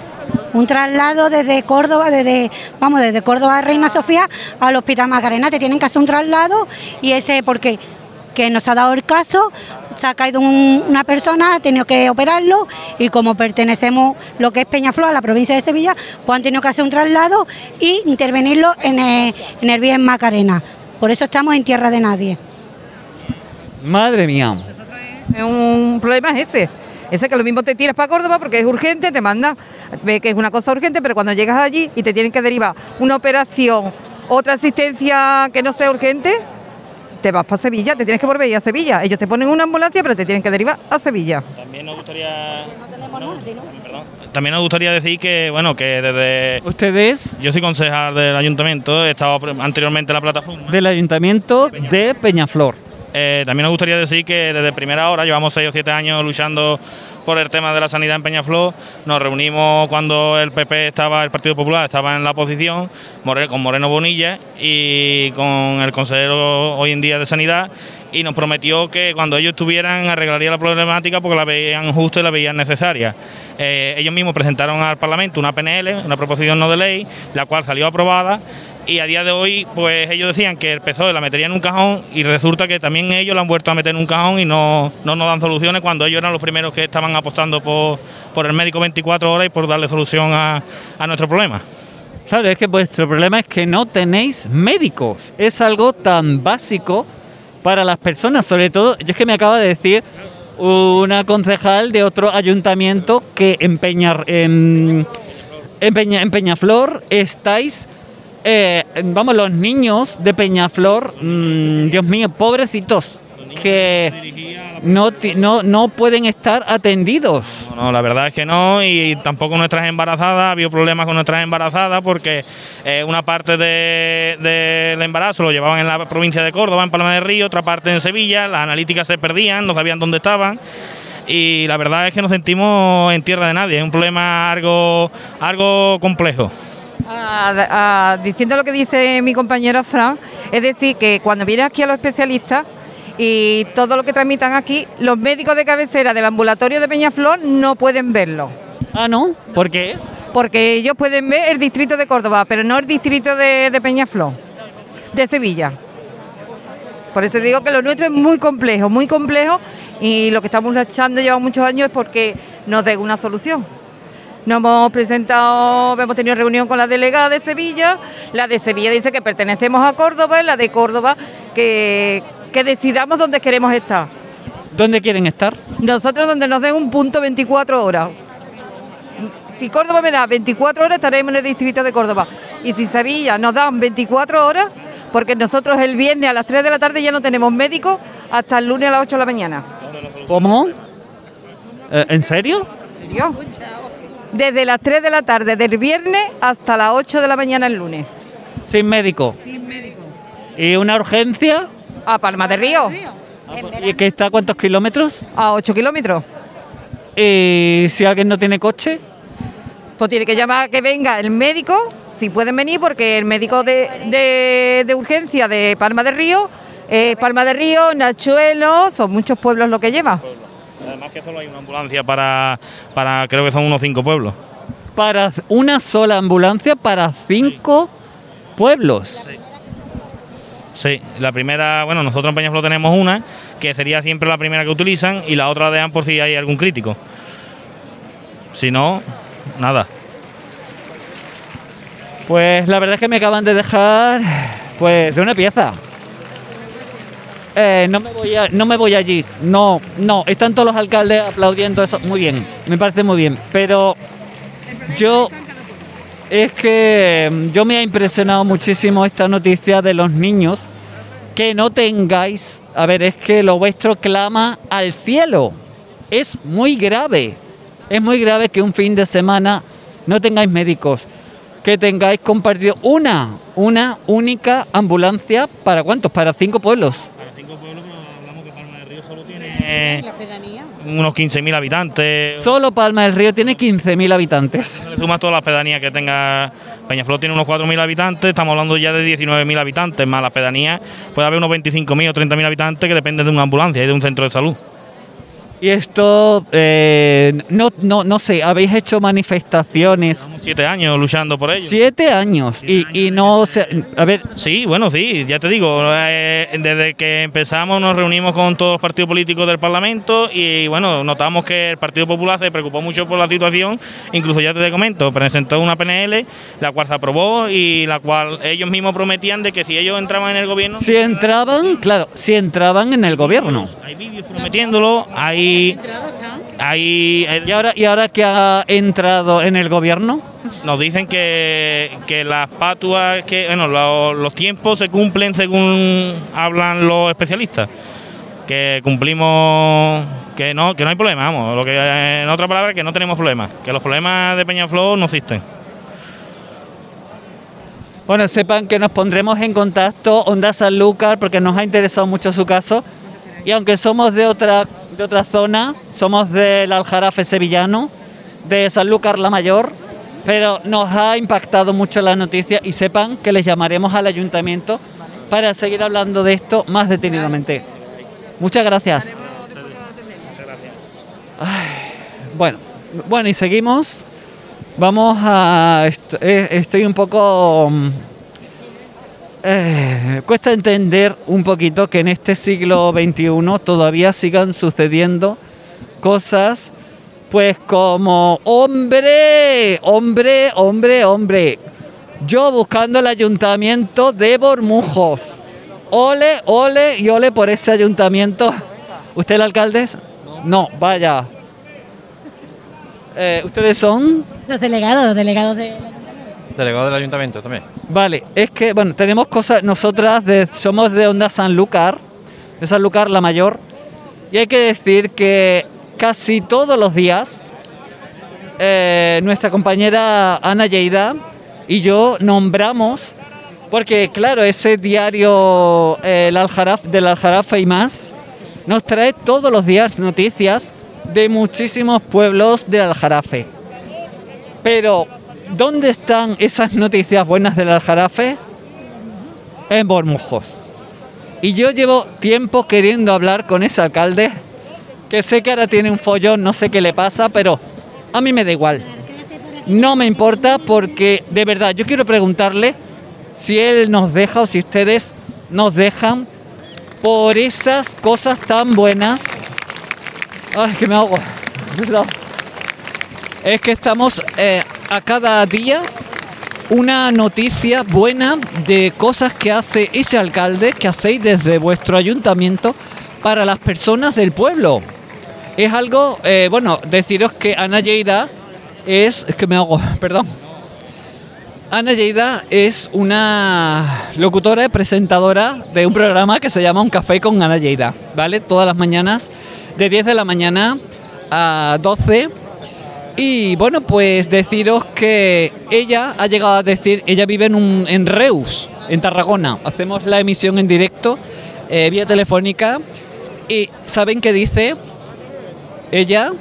Speaker 12: Un traslado desde Córdoba, desde, vamos, desde Córdoba a Reina Sofía al Hospital Macarena. Te tienen que hacer un traslado y ese porque que nos ha dado el caso, se ha caído un- una persona, ha tenido que operarlo y como pertenecemos lo que es Peñaflor a la provincia de Sevilla, pues han tenido que hacer un traslado y intervenirlo en el, en el bien Macarena. Por eso estamos en tierra de nadie.
Speaker 2: Madre mía.
Speaker 13: Es un problema es ese. Ese que lo mismo te tiras para Córdoba porque es urgente, te mandan, ve que es una cosa urgente, pero cuando llegas allí y te tienen que derivar una operación, otra asistencia que no sea urgente, te vas para Sevilla, te tienes que volver a ir a Sevilla. Ellos te ponen una ambulancia, pero te tienen que derivar a Sevilla.
Speaker 14: También nos gustaría... También nos gustaría decir que, bueno, que desde...
Speaker 2: ¿Ustedes?
Speaker 14: Yo soy concejal del ayuntamiento, he estado anteriormente en la plataforma.
Speaker 2: Del ayuntamiento de Peñaflor.
Speaker 14: Eh, también nos gustaría decir que desde primera hora, llevamos 6 o 7 años luchando por el tema de la sanidad en Peñaflor. Nos reunimos cuando el PP estaba, el Partido Popular estaba en la oposición, con Moreno Bonilla y con el consejero hoy en día de Sanidad, y nos prometió que cuando ellos estuvieran arreglaría la problemática porque la veían justa y la veían necesaria. Eh, ellos mismos presentaron al Parlamento una PNL, una proposición no de ley, la cual salió aprobada y a día de hoy pues ellos decían que el PSOE la metería en un cajón y resulta que también ellos la han vuelto a meter en un cajón y no, no nos dan soluciones cuando ellos eran los primeros que estaban apostando por, por el médico 24 horas y por darle solución a, a nuestro problema.
Speaker 2: Claro, es que vuestro problema es que no tenéis médicos. Es algo tan básico para las personas, sobre todo, yo es que me acaba de decir una concejal de otro ayuntamiento que en, Peña, en, en, Peña- en Peñaflor estáis, eh, vamos, los niños de Peñaflor, mm, Dios mío, pobrecitos, que no, no, no pueden estar atendidos.
Speaker 14: No, la verdad es que no, y tampoco nuestras embarazadas, ha habido problemas con nuestras embarazadas porque eh, una parte de- del embarazo lo llevaban en la provincia de Córdoba, en Palma del Río, otra parte en Sevilla, las analíticas se perdían, no sabían dónde estaban. Y la verdad es que nos sentimos en tierra de nadie, es un problema algo, algo complejo.
Speaker 13: Ah, diciendo lo que dice mi compañero Fran, es decir, que cuando vienen aquí a los especialistas y todo lo que tramitan aquí, los médicos de cabecera del ambulatorio de Peñaflor no pueden verlo.
Speaker 2: Ah, ¿no? ¿Por qué?
Speaker 13: Porque ellos pueden ver el distrito de Córdoba, pero no el distrito de, de Peñaflor, de Sevilla. Por eso digo que lo nuestro es muy complejo, muy complejo y lo que estamos luchando lleva muchos años es porque nos den una solución. Nos hemos presentado, hemos tenido reunión con la delegada de Sevilla, la de Sevilla dice que pertenecemos a Córdoba y la de Córdoba que, que decidamos dónde queremos estar.
Speaker 2: ¿Dónde quieren estar?
Speaker 13: Nosotros donde nos den un punto 24 horas. Si Córdoba me da 24 horas, estaremos en el distrito de Córdoba. Y si Sevilla nos dan 24 horas, porque nosotros el viernes a las 3 de la tarde ya no tenemos médico hasta el lunes a las 8 de la mañana.
Speaker 2: ¿Cómo? Eh, ¿En serio?
Speaker 13: ¿En serio? Desde las 3 de la tarde del viernes hasta las 8 de la mañana el lunes.
Speaker 2: Sin médico.
Speaker 13: Sin médico.
Speaker 2: ¿Y una urgencia?
Speaker 13: A Palma de Río.
Speaker 2: ¿Y que está a cuántos kilómetros?
Speaker 13: A 8 kilómetros.
Speaker 2: ¿Y si alguien no tiene coche?
Speaker 13: Pues tiene que llamar a que venga el médico, si pueden venir, porque el médico de, de- de urgencia de Palma de Río, eh, Palma de Río, Nachuelo, son muchos pueblos lo que lleva.
Speaker 14: Además que solo hay una ambulancia para, para creo que son unos cinco pueblos.
Speaker 2: Para una sola ambulancia para cinco pueblos.
Speaker 14: Sí, la primera, bueno, nosotros en Peñaflor tenemos una, que sería siempre la primera que utilizan, y la otra la dejan por si hay algún crítico. Si no, nada.
Speaker 2: Pues la verdad es que me acaban de dejar pues de una pieza. Eh, no, me voy a- no me voy allí. No, no. Están todos los alcaldes aplaudiendo eso. Muy bien. Me parece muy bien. Pero yo... Es que mm, yo me ha impresionado muchísimo esta noticia de los niños. Que no tengáis... A ver, es que lo vuestro clama al cielo. Es muy grave. Es muy grave que un fin de semana no tengáis médicos que tengáis compartido una, una única ambulancia para cuántos, para cinco pueblos.
Speaker 14: Eh, unos 15.000 habitantes.
Speaker 2: Solo Palma del Río tiene 15.000 habitantes.
Speaker 14: Le sumas todas las pedanías que tenga. Peñaflor tiene unos 4.000 habitantes, estamos hablando ya de 19.000 habitantes, más las pedanías. Puede haber unos 25.000 o 30.000 habitantes que dependen de una ambulancia y de un centro de salud.
Speaker 2: Y esto, eh, no, no, no sé, habéis hecho manifestaciones.
Speaker 14: Siete años luchando por ello.
Speaker 2: Siete años. Y, y no se. A ver.
Speaker 14: Sí, bueno, sí, ya te digo, eh, desde que empezamos nos reunimos con todos los partidos políticos del Parlamento y bueno, notamos que el Partido Popular se preocupó mucho por la situación, incluso ya te comento, presentó una PNL, la cual se aprobó y la cual ellos mismos prometían de que si ellos entraban en el gobierno,
Speaker 2: Si entraban, claro, si entraban en el gobierno.
Speaker 14: prometiéndolo, hay... hay
Speaker 2: ¿Y ahora, ¿Y ahora que ha entrado en el gobierno?
Speaker 14: Nos dicen que, que las patuas, que bueno, lo- los tiempos se cumplen según hablan los especialistas. Que cumplimos, que no, que no hay problema, vamos. Lo que en otra palabra que no tenemos problemas, que los problemas de Peñaflor no existen.
Speaker 2: Bueno, sepan que nos pondremos en contacto Onda Sanlúcar porque nos ha interesado mucho su caso. Y aunque somos de otra, de otra zona, somos del Aljarafe sevillano, de Sanlúcar la Mayor, pero nos ha impactado mucho la noticia y sepan que les llamaremos al ayuntamiento para seguir hablando de esto más detenidamente. Muchas gracias. Bueno, bueno, y seguimos. Vamos a... eh, Estoy un poco... eh, cuesta entender un poquito que en este siglo XXI todavía sigan sucediendo cosas pues como hombre, hombre, hombre, hombre. Yo buscando el ayuntamiento de Bormujos. Ole, ole y ole por ese ayuntamiento. ¿Usted el alcalde? No, vaya. Eh, ¿Ustedes son?
Speaker 15: Los delegados, los delegados de...
Speaker 16: Delegado del ayuntamiento también.
Speaker 2: Vale, es que, bueno, tenemos cosas, nosotras de- somos de Onda Sanlúcar, de Sanlúcar la Mayor, y hay que decir que casi todos los días eh, nuestra compañera Ana Lleida y yo nombramos, porque claro, ese diario eh, el Aljaraf, del Aljarafe y más, nos trae todos los días noticias de muchísimos pueblos del Aljarafe. Pero ¿Dónde están esas noticias buenas del Aljarafe? En Bormujos. Y yo llevo tiempo queriendo hablar con ese alcalde, que sé que ahora tiene un follón, no sé qué le pasa, pero a mí me da igual. No me importa porque de verdad yo quiero preguntarle si él nos deja o si ustedes nos dejan por esas cosas tan buenas. Ay, que me. Perdón. [LAUGHS] Es que estamos eh, a cada día una noticia buena de cosas que hace ese alcalde, que hacéis desde vuestro ayuntamiento para las personas del pueblo. Es algo, eh, bueno, deciros que Ana Lleida es, es que me hago, [LAUGHS] perdón. Ana Lleida es una locutora y presentadora de un programa que se llama Un Café con Ana Lleida, ¿vale? Todas las mañanas, de 10 de la mañana a 12. Y bueno, pues deciros que ella ha llegado a decir, ella vive en, un, en Reus, en Tarragona. Hacemos la emisión en directo, eh, vía telefónica. Y ¿saben qué dice? Ella,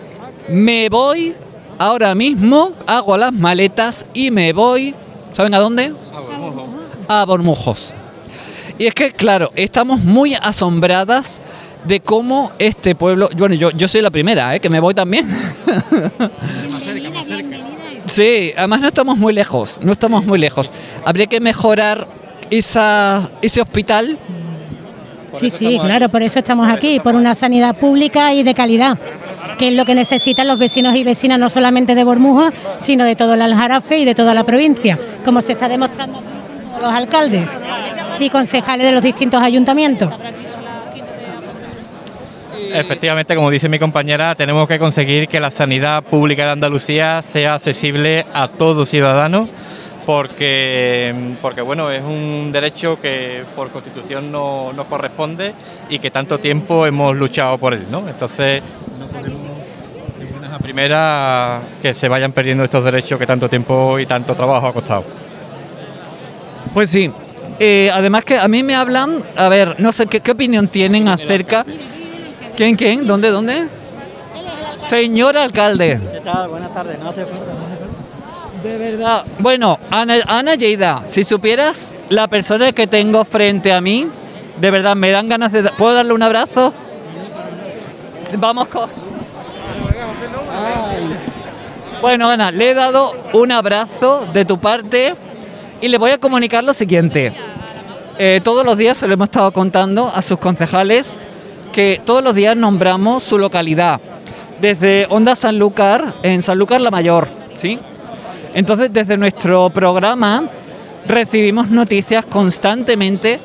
Speaker 2: me voy ahora mismo, hago las maletas y me voy ¿Saben a dónde? A Bormujos. Y es que, claro, estamos muy asombradas de cómo este pueblo. Bueno, yo, yo soy la primera, ¿eh? que me voy también. Sí, además no estamos muy lejos, no estamos muy lejos. Habría que mejorar esa, ese hospital.
Speaker 15: Sí, sí, claro, por eso estamos aquí, por una sanidad pública y de calidad, que es lo que necesitan los vecinos y vecinas no solamente de Bormujos, sino de todo el Aljarafe y de toda la provincia, como se está demostrando aquí con todos los alcaldes y concejales de los distintos ayuntamientos.
Speaker 16: Efectivamente, como dice mi compañera, tenemos que conseguir que la sanidad pública de Andalucía sea accesible a todo ciudadano, porque, porque bueno, es un derecho que por constitución no, nos corresponde y que tanto tiempo hemos luchado por él, ¿no? Entonces, no podemos de buenas a primeras que se vayan perdiendo estos derechos que tanto tiempo y tanto trabajo ha costado.
Speaker 2: Pues sí. Eh, además que a mí me hablan, a ver, no sé qué, qué opinión tienen acerca. ¿Quién, quién? ¿Dónde, dónde? Señor alcalde.
Speaker 17: ¿Qué tal? Buenas tardes. No hace falta.
Speaker 2: De verdad. Bueno, Ana, Ana Lleida, si supieras la persona que tengo frente a mí, de verdad me dan ganas de... ¿Puedo darle un abrazo? Vamos con... Ay. Bueno, Ana, le he dado un abrazo de tu parte y le voy a comunicar lo siguiente. Eh, todos los días se lo hemos estado contando a sus concejales que todos los días nombramos su localidad. Desde Onda Sanlúcar, en Sanlúcar la Mayor, ¿sí? Entonces, desde nuestro programa recibimos noticias constantemente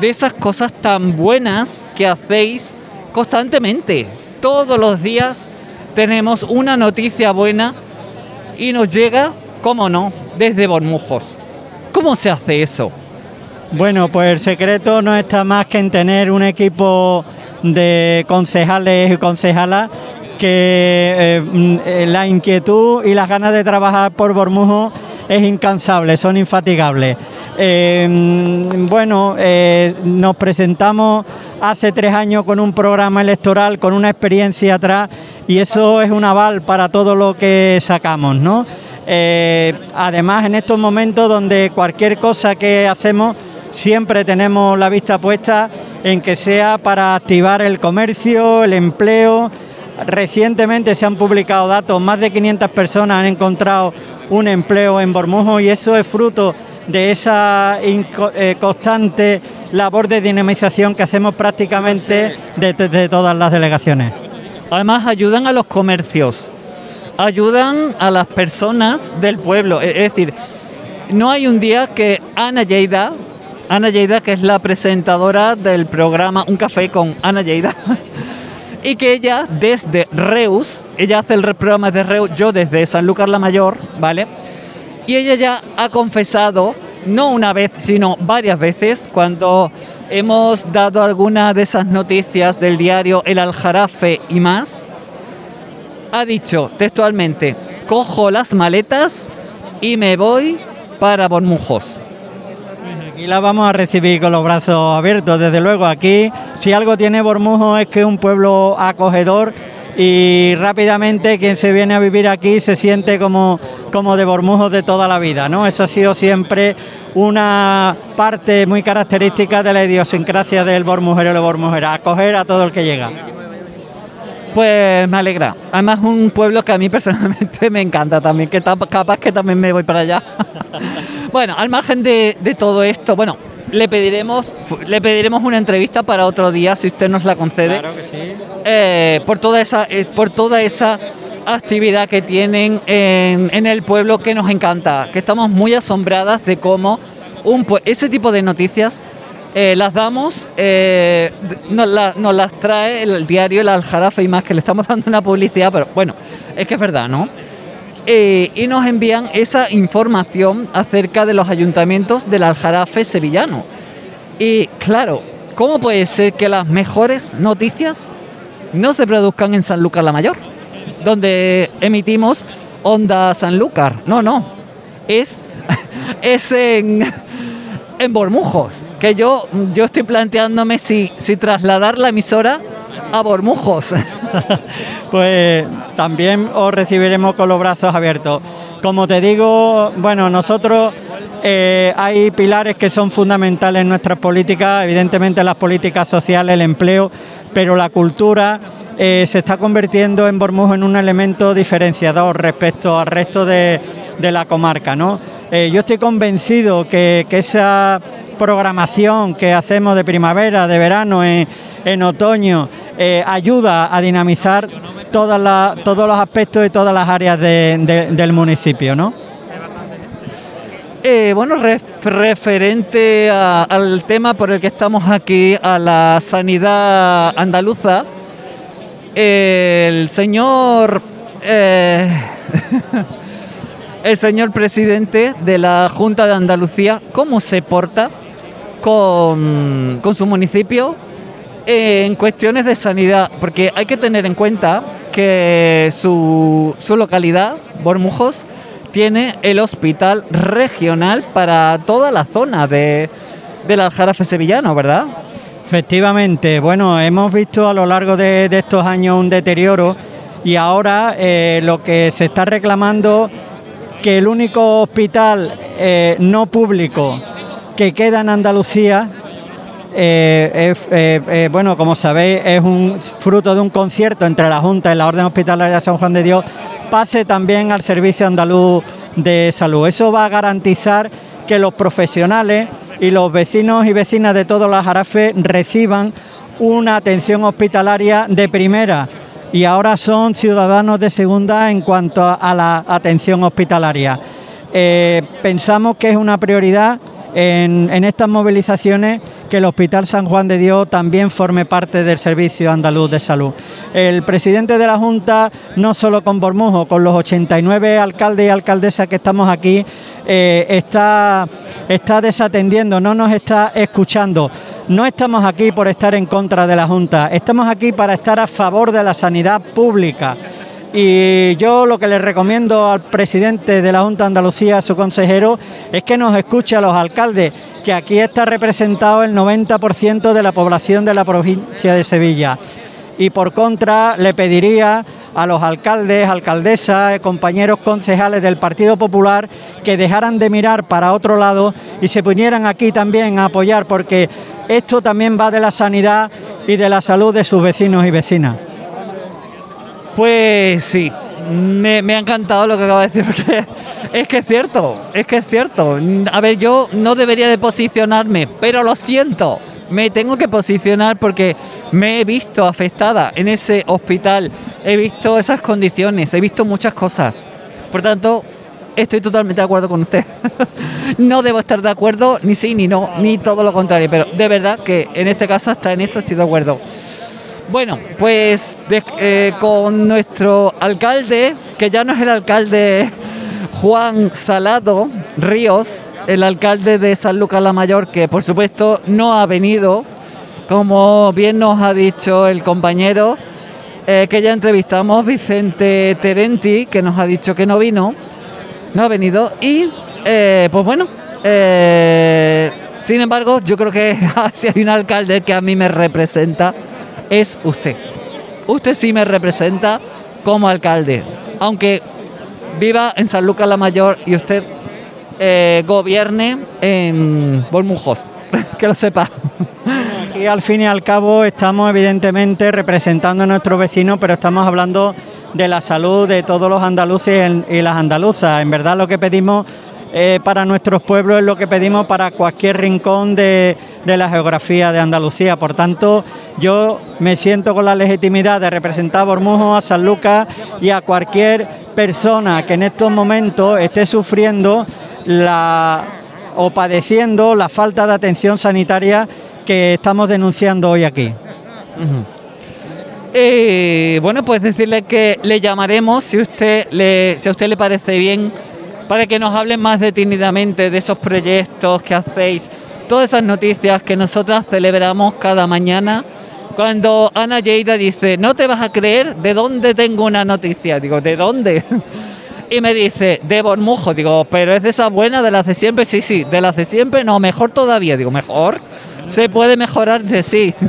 Speaker 2: de esas cosas tan buenas que hacéis constantemente. Todos los días tenemos una noticia buena y nos llega, cómo no, desde Bormujos. ¿Cómo se hace eso?
Speaker 17: Bueno, pues el secreto no está más que en tener un equipo de concejales y concejalas que eh, mm, eh, la inquietud y las ganas de trabajar por Bormujo es incansable, son infatigables. Eh, mm, bueno, nos presentamos hace tres años con un programa electoral, con una experiencia atrás, y eso es un aval para todo lo que sacamos, ¿no? Además, en estos momentos donde cualquier cosa que hacemos, siempre tenemos la vista puesta en que sea para activar el comercio, el empleo. Recientemente se han publicado datos, más de 500 personas han encontrado un empleo en Bormujo y eso es fruto de esa eh, constante labor de dinamización que hacemos prácticamente desde de todas las delegaciones.
Speaker 2: Además, ayudan a los comercios, ayudan a las personas del pueblo. Es decir, no hay un día que Ana Lleida, Ana Lleida, que es la presentadora del programa Un Café con Ana Lleida, [LAUGHS] y que ella desde Reus, ella hace el programa de Reus, yo desde Sanlúcar la Mayor, ¿vale? Y ella ya ha confesado, no una vez, sino varias veces, cuando hemos dado alguna de esas noticias del diario El Aljarafe y más, ha dicho textualmente, cojo las maletas y me voy para Bormujos.
Speaker 17: Aquí la vamos a recibir con los brazos abiertos, desde luego. Aquí, si algo tiene Bormujo es que es un pueblo acogedor y rápidamente quien se viene a vivir aquí se siente como, como de Bormujos de toda la vida, ¿no? Eso ha sido siempre una parte muy característica de la idiosincrasia del Bormujero y la Bormujera, acoger a todo el que llega.
Speaker 2: Pues me alegra. Además, un pueblo que a mí [LAUGHS] personalmente me encanta también, que capaz que también me voy para allá. [LAUGHS] bueno, al margen de, de todo esto, bueno, le pediremos, le pediremos una entrevista para otro día, si usted nos la concede.
Speaker 17: Claro que sí.
Speaker 2: Eh, por toda esa, eh, por toda esa actividad que tienen en, en el pueblo que nos encanta, que estamos muy asombradas de cómo un, ese tipo de noticias eh, las damos, d- nos, la- nos las trae el diario El Aljarafe y más, que le estamos dando una publicidad, pero bueno, es que es verdad, ¿no? Eh, y nos envían esa información acerca de los ayuntamientos del Aljarafe sevillano. Y claro, ¿cómo puede ser que las mejores noticias no se produzcan en Sanlúcar la Mayor? Donde emitimos Onda Sanlúcar. No, no. Es, [LAUGHS] es en, [LAUGHS] en Bormujos. Que yo, yo estoy planteándome si, si trasladar la emisora a Bormujos. [LAUGHS] [LAUGHS]
Speaker 17: Pues también os recibiremos con los brazos abiertos. Como te digo, bueno, nosotros eh, hay pilares que son fundamentales en nuestras políticas, evidentemente las políticas sociales, el empleo, pero la cultura eh, se está convirtiendo en Bormujo en un elemento diferenciador respecto al resto de, la comarca, ¿no? Eh, yo estoy convencido que, que esa programación que hacemos de primavera, de verano, en otoño, eh, ayuda a dinamizar todas todos los aspectos y todas las áreas de- de- del municipio, ¿no?
Speaker 2: Eh, bueno, re- referente al tema por el que estamos aquí, a la sanidad andaluza, el señor, eh, [LAUGHS] el señor presidente de la Junta de Andalucía, ¿cómo se porta con su municipio en cuestiones de sanidad? Porque hay que tener en cuenta que su, su localidad, Bormujos, tiene el hospital regional para toda la zona de, del Aljarafe sevillano, ¿verdad?
Speaker 17: Efectivamente, bueno, hemos visto a lo largo de, de estos años un deterioro y ahora eh, lo que se está reclamando que el único hospital eh, no público que queda en Andalucía eh, eh, eh, bueno, como sabéis, es un fruto de un concierto entre la Junta y la Orden Hospitalaria de San Juan de Dios, pase también al Servicio Andaluz de Salud. Eso va a garantizar que los profesionales y los vecinos y vecinas de todos los jarafes reciban una atención hospitalaria de primera y ahora son ciudadanos de segunda en cuanto a, la atención hospitalaria. Pensamos que es una prioridad en, estas movilizaciones que el Hospital San Juan de Dios también forme parte del Servicio Andaluz de Salud. El presidente de la Junta, no solo con Bormujo, con los 89 alcaldes y alcaldesas que estamos aquí, eh, está, está desatendiendo, no nos está escuchando. No estamos aquí por estar en contra de la Junta, estamos aquí para estar a favor de la sanidad pública. Y yo lo que le recomiendo al presidente de la Junta de Andalucía, a su consejero, es que nos escuche a los alcaldes, que aquí está representado el 90% de la población de la provincia de Sevilla. Y por contra, le pediría a los alcaldes, alcaldesas, compañeros concejales del Partido Popular que dejaran de mirar para otro lado y se vinieran aquí también a apoyar, porque esto también va de la sanidad y de la salud de sus vecinos y vecinas.
Speaker 2: Pues sí, me, ha encantado lo que acaba de decir, [LAUGHS] es que es cierto, es que es cierto. A ver, yo no debería de posicionarme, pero lo siento, me tengo que posicionar porque me he visto afectada en ese hospital, he visto esas condiciones, he visto muchas cosas. Por tanto, estoy totalmente de acuerdo con usted. [LAUGHS] no debo estar de acuerdo, ni sí, ni no, ni todo lo contrario, pero de verdad que en este caso hasta en eso estoy de acuerdo. Bueno, pues eh, con nuestro alcalde, que ya no es el alcalde Juan Salado Ríos, el alcalde de San Lucas la Mayor, que por supuesto no ha venido, como bien nos ha dicho el compañero eh, que ya entrevistamos, Vicente Terenti, que nos ha dicho que no vino, no ha venido, y eh, pues bueno, eh, sin embargo, yo creo que [LAUGHS] si hay un alcalde que a mí me representa, es usted. usted sí me representa como alcalde. Aunque viva en San Lucas la Mayor y usted eh, gobierne en Bormujos. [LAUGHS] que lo sepa.
Speaker 17: Aquí al fin y al cabo estamos evidentemente representando a nuestros vecinos, pero estamos hablando de la salud de todos los andaluces y las andaluzas. En verdad lo que pedimos eh, para nuestros pueblos es lo que pedimos para cualquier rincón de, de la geografía de Andalucía. Por tanto, yo me siento con la legitimidad de representar a Bormujo, a San Lucas y a cualquier persona que en estos momentos esté sufriendo la o padeciendo la falta de atención sanitaria que estamos denunciando hoy aquí.
Speaker 2: Eh, bueno, pues decirle que le llamaremos si usted le, si a usted le parece bien para que nos hablen más detenidamente de esos proyectos que hacéis, todas esas noticias que nosotras celebramos cada mañana. Cuando Ana Lleida dice, no te vas a creer de dónde tengo una noticia, digo, ¿de dónde? [LAUGHS] y me dice, de Bormujo, digo, pero es de esa buena, de las de siempre, sí, sí, de las de siempre, no, mejor todavía, digo, mejor, se puede mejorar de sí. [LAUGHS]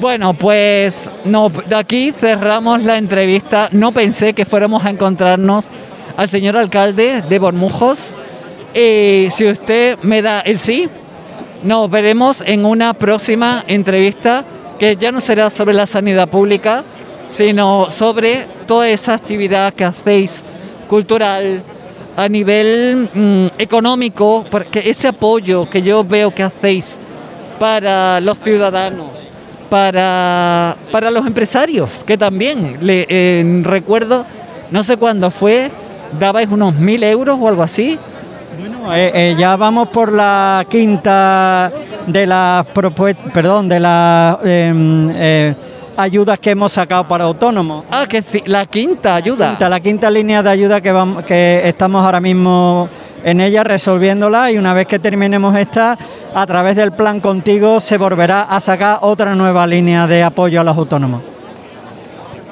Speaker 2: Bueno, pues no, de aquí cerramos la entrevista. No pensé que fuéramos a encontrarnos al señor alcalde de Bormujos. Si usted me da el sí, nos veremos en una próxima entrevista que ya no será sobre la sanidad pública, sino sobre toda esa actividad que hacéis cultural, a nivel mm, económico, porque ese apoyo que yo veo que hacéis para los ciudadanos, para, para los empresarios, que también le recuerdo, no sé cuándo fue, dabais unos mil euros o algo así.
Speaker 17: Bueno, eh, eh, ya vamos por la quinta de las propuestas, perdón, de las em, eh, ayudas que hemos sacado para autónomos.
Speaker 2: Ah, que la quinta ayuda.
Speaker 17: Quinta, la quinta línea de ayuda que, vamos, que estamos ahora mismo en ella resolviéndola y una vez que terminemos esta, a través del plan contigo se volverá a sacar otra nueva línea de apoyo a los autónomos.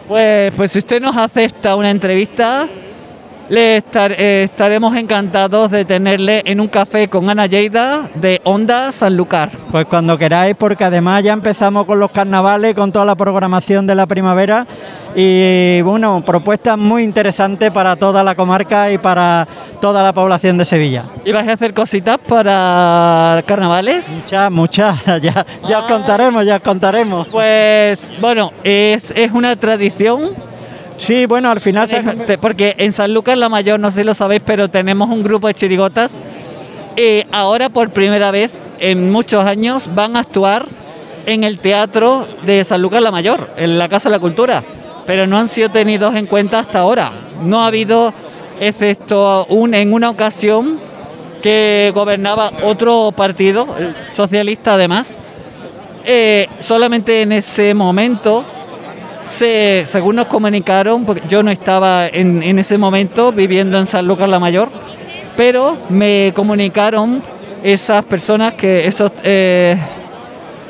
Speaker 2: Pues, pues si usted nos acepta una entrevista, le estar- eh, estaremos encantados de tenerle en un café con Ana Lleida de Onda Sanlúcar.
Speaker 17: Pues cuando queráis, porque además ya empezamos con los carnavales, con toda la programación de la primavera y bueno, propuestas muy interesantes para toda la comarca y para toda la población de Sevilla.
Speaker 2: ¿Y vais a hacer cositas para carnavales?
Speaker 17: Muchas, muchas, [LAUGHS] ya, ya os contaremos, ya os contaremos.
Speaker 2: Pues bueno, es, es una tradición.
Speaker 17: Sí, bueno, al final
Speaker 2: Porque en San Lucas la Mayor, no sé si lo sabéis, pero tenemos un grupo de chirigotas. Y ahora por primera vez en muchos años van a actuar en el teatro de San Lucas la Mayor, en la Casa de la Cultura. Pero no han sido tenidos en cuenta hasta ahora. No ha habido, excepto un, en una ocasión que gobernaba otro partido, el socialista además, eh, solamente en ese momento, se, según nos comunicaron, porque yo no estaba en, ese momento viviendo en San Lucas la Mayor, pero me comunicaron esas personas que esos eh,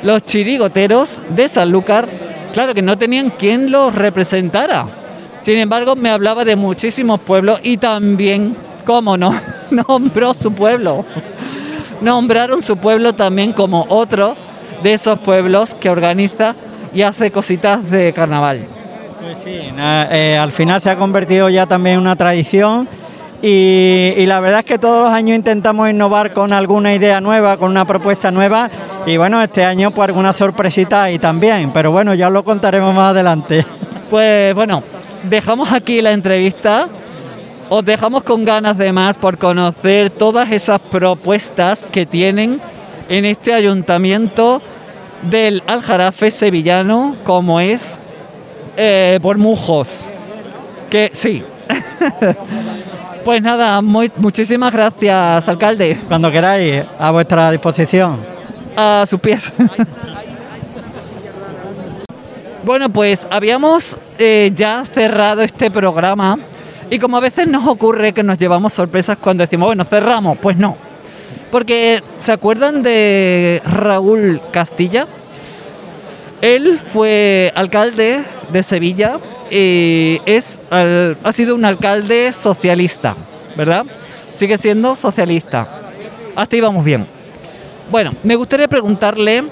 Speaker 2: los chirigoteros de Sanlúcar, claro que no tenían quien los representara. Sin embargo, me hablaba de muchísimos pueblos y también, cómo no, [LAUGHS] nombró su pueblo. Nombraron su pueblo también como otro de esos pueblos que organiza y hace cositas de carnaval.
Speaker 17: Na- eh, al final se ha convertido ya también en una tradición y, y la verdad es que todos los años intentamos innovar con alguna idea nueva, con una propuesta nueva y bueno, este año pues alguna sorpresita y también, pero bueno, ya lo contaremos más adelante.
Speaker 2: Pues bueno, dejamos aquí la entrevista. Os dejamos con ganas de más por conocer todas esas propuestas que tienen en este ayuntamiento del Aljarafe sevillano, como es eh, Bormujos. Que sí. [LAUGHS] pues nada, muy- muchísimas gracias, alcalde.
Speaker 17: Cuando queráis, a vuestra disposición.
Speaker 2: A sus pies. Bueno, pues habíamos eh, ya cerrado este programa y como a veces nos ocurre que nos llevamos sorpresas cuando decimos, bueno, cerramos, pues no. Porque, ¿se acuerdan de Raúl Castilla? Él fue alcalde de Sevilla y es, al- ha sido un alcalde socialista, ¿verdad? Sigue siendo socialista. Hasta ahí vamos bien. Bueno, me gustaría preguntarle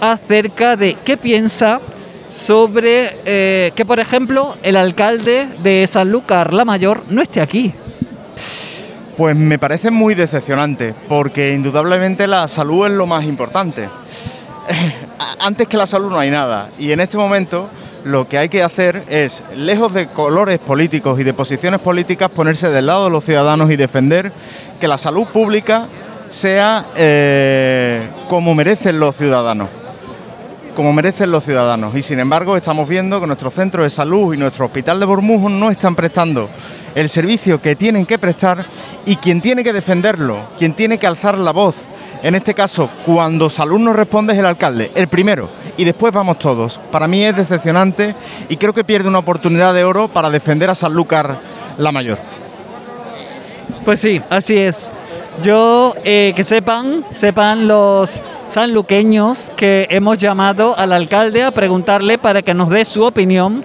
Speaker 2: acerca de qué piensa sobre eh, que, por ejemplo, el alcalde de Sanlúcar la Mayor no esté aquí.
Speaker 18: Pues me parece muy decepcionante, porque indudablemente la salud es lo más importante. [LAUGHS] Antes que la salud no hay nada, y en este momento lo que hay que hacer es, lejos de colores políticos y de posiciones políticas, ponerse del lado de los ciudadanos y defender que la salud pública sea eh, como merecen los ciudadanos como merecen los ciudadanos. Y sin embargo, estamos viendo que nuestro centro de salud y nuestro hospital de Bormujo no están prestando el servicio que tienen que prestar y quien tiene que defenderlo, quien tiene que alzar la voz, en este caso, cuando salud no responde es el alcalde, el primero, y después vamos todos. Para mí es decepcionante y creo que pierde una oportunidad de oro para defender a Sanlúcar la mayor.
Speaker 2: Pues sí, así es. Yo, eh, que sepan, sepan los sanluqueños que hemos llamado al alcalde a preguntarle para que nos dé su opinión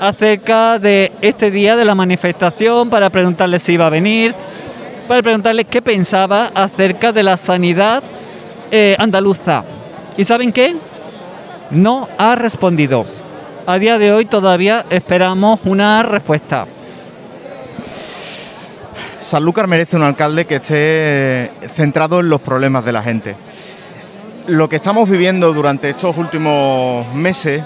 Speaker 2: acerca de este día de la manifestación, para preguntarle si iba a venir, para preguntarle qué pensaba acerca de la sanidad eh, andaluza. ¿Y saben qué? No ha respondido. A día de hoy todavía esperamos una respuesta.
Speaker 18: Sanlúcar merece un alcalde que esté centrado en los problemas de la gente. Lo que estamos viviendo durante estos últimos meses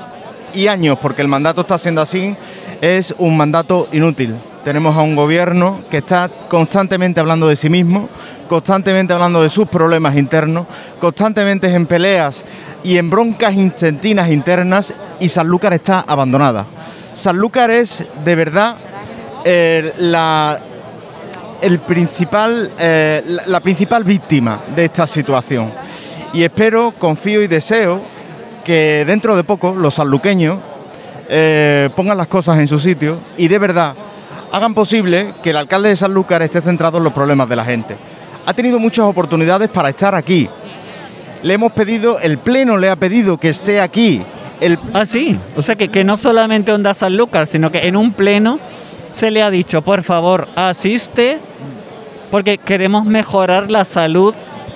Speaker 18: y años, porque el mandato está siendo así, es un mandato inútil. Tenemos a un gobierno que está constantemente hablando de sí mismo, constantemente hablando de sus problemas internos, constantemente en peleas y en broncas intentinas internas y Sanlúcar está abandonada. Sanlúcar es de verdad la principal, eh, la, principal víctima de esta situación. Y espero, confío y deseo que dentro de poco los sanluqueños eh, pongan las cosas en su sitio y de verdad hagan posible que el alcalde de Sanlúcar esté centrado en los problemas de la gente. Ha tenido muchas oportunidades para estar aquí. Le hemos pedido, el Pleno le ha pedido que esté aquí. El...
Speaker 2: Ah, sí. O sea que, que no solamente Onda Sanlúcar, sino que en un Pleno se le ha dicho, por favor, asiste porque queremos mejorar la salud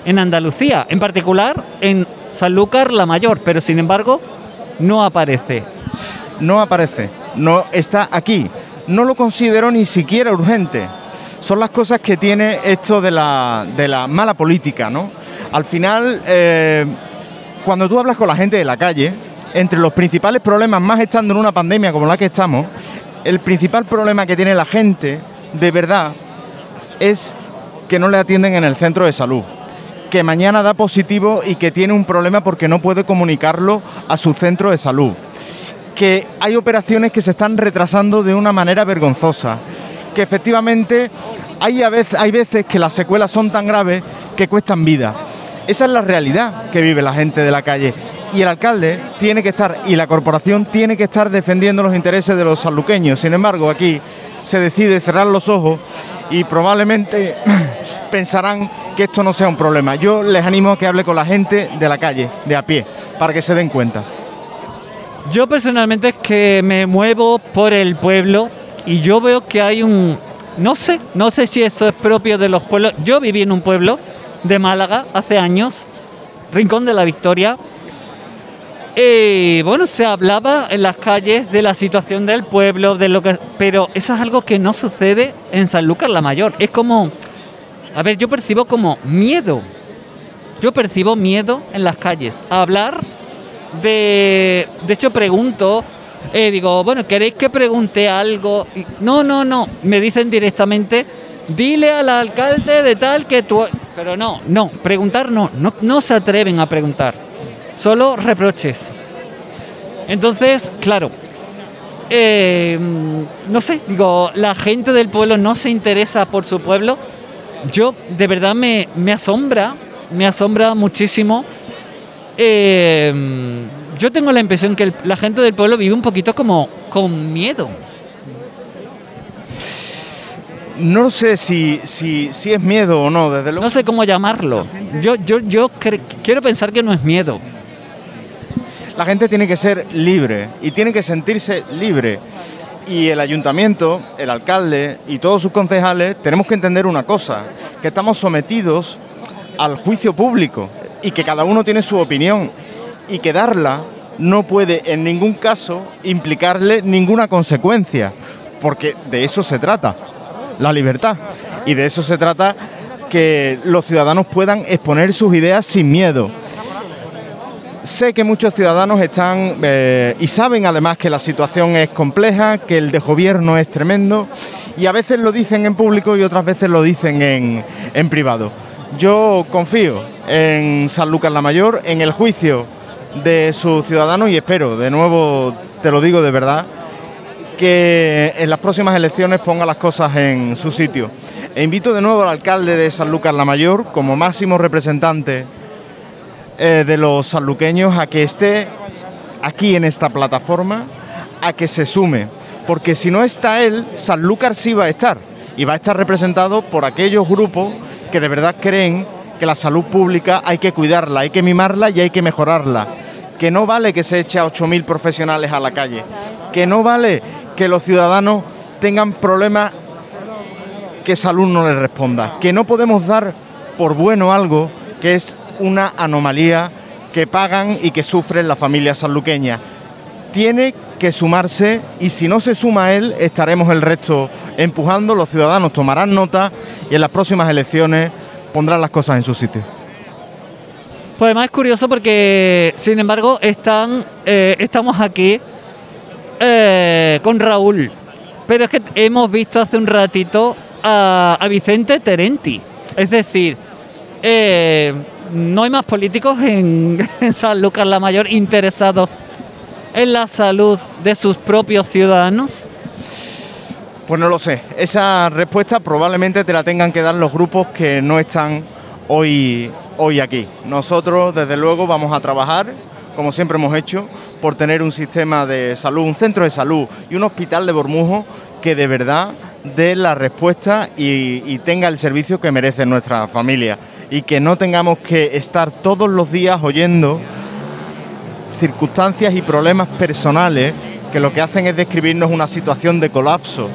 Speaker 2: en Andalucía, en particular en Sanlúcar la Mayor, pero sin embargo no aparece.
Speaker 18: No aparece, no está aquí. No lo considero ni siquiera urgente. Son las cosas que tiene esto de la, de la mala política, ¿no? Al final, eh, cuando tú hablas con la gente de la calle, entre los principales problemas, más estando en una pandemia como la que estamos, el principal problema que tiene la gente, de verdad, es que no le atienden en el centro de salud, que mañana da positivo y que tiene un problema porque no puede comunicarlo a su centro de salud, que hay operaciones que se están retrasando de una manera vergonzosa, que efectivamente hay, a veces, hay veces que las secuelas son tan graves que cuestan vida. Esa es la realidad que vive la gente de la calle. Y el alcalde tiene que estar, y la corporación tiene que estar defendiendo los intereses de los sanluqueños. Sin embargo, aquí se decide cerrar los ojos y probablemente [CLEARS THROAT] pensarán que esto no sea un problema. Yo les animo a que hable con la gente de la calle, de a pie, para que se den cuenta.
Speaker 2: Yo personalmente es que me muevo por el pueblo y yo veo que hay un... No sé, no sé si eso es propio de los pueblos. Yo viví en un pueblo de Málaga hace años, Rincón de la Victoria, eh, bueno, se hablaba en las calles de la situación del pueblo, de lo que, pero eso es algo que no sucede en San Lucas la Mayor. Es como, a ver, yo percibo como miedo. Yo percibo miedo en las calles. Hablar de, de hecho pregunto, eh, digo, bueno, ¿queréis que pregunte algo? no, no, no. Me dicen directamente, dile al alcalde de tal que tú, pero no, no, preguntar no, no, no se atreven a preguntar solo reproches. Entonces, claro, eh, no sé, digo, la gente del pueblo no se interesa por su pueblo. Yo de verdad me, asombra, me asombra muchísimo. Eh, yo tengo la impresión que la gente del pueblo vive un poquito como con miedo.
Speaker 18: No sé si, si, si es miedo o no, desde luego.
Speaker 2: No sé cómo llamarlo. Yo, yo, yo quiero pensar que no es miedo
Speaker 18: la gente tiene que ser libre y tiene que sentirse libre. Y el ayuntamiento, el alcalde y todos sus concejales tenemos que entender una cosa, que estamos sometidos al juicio público y que cada uno tiene su opinión y que darla no puede en ningún caso implicarle ninguna consecuencia, porque de eso se trata, la libertad. Y de eso se trata que los ciudadanos puedan exponer sus ideas sin miedo. Sé que muchos ciudadanos están eh, y saben además que la situación es compleja, que el de gobierno es tremendo y a veces lo dicen en público y otras veces lo dicen en, en privado. Yo confío en San Lucas la Mayor, en el juicio de sus ciudadanos y espero, de nuevo te lo digo de verdad, que en las próximas elecciones ponga las cosas en su sitio. E invito de nuevo al alcalde de San Lucas la Mayor, como máximo representante eh, de los sanluqueños, a que esté aquí en esta plataforma, a que se sume, porque si no está él, Sanlúcar sí va a estar, y va a estar representado por aquellos grupos que de verdad creen que la salud pública hay que cuidarla, hay que mimarla y hay que mejorarla. Que no vale que se eche a 8.000 profesionales a la calle. Que no vale que los ciudadanos tengan problemas que salud no les responda. Que no podemos dar por bueno algo que es una anomalía que pagan y que sufren las familias sanluqueñas. Tiene que sumarse y si no se suma él, estaremos el resto empujando, los ciudadanos tomarán nota y en las próximas elecciones pondrán las cosas en su sitio.
Speaker 2: Pues además es curioso porque, sin embargo, están, eh, estamos aquí eh, con Raúl. Pero es que hemos visto hace un ratito a, a Vicente Terenti. Es decir, eh, no hay más políticos [LAUGHS] en, San Lucas la Mayor interesados en la salud de sus propios ciudadanos.
Speaker 18: Pues no lo sé. Esa respuesta probablemente te la tengan que dar los grupos que no están hoy, hoy aquí. Nosotros, desde luego, vamos a trabajar, como siempre hemos hecho, por tener un sistema de salud, un centro de salud y un hospital de Bormujo que de verdad dé la respuesta y, y tenga el servicio que merece nuestra familia. Y que no tengamos que estar todos los días oyendo circunstancias y problemas personales que lo que hacen es describirnos una situación de colapso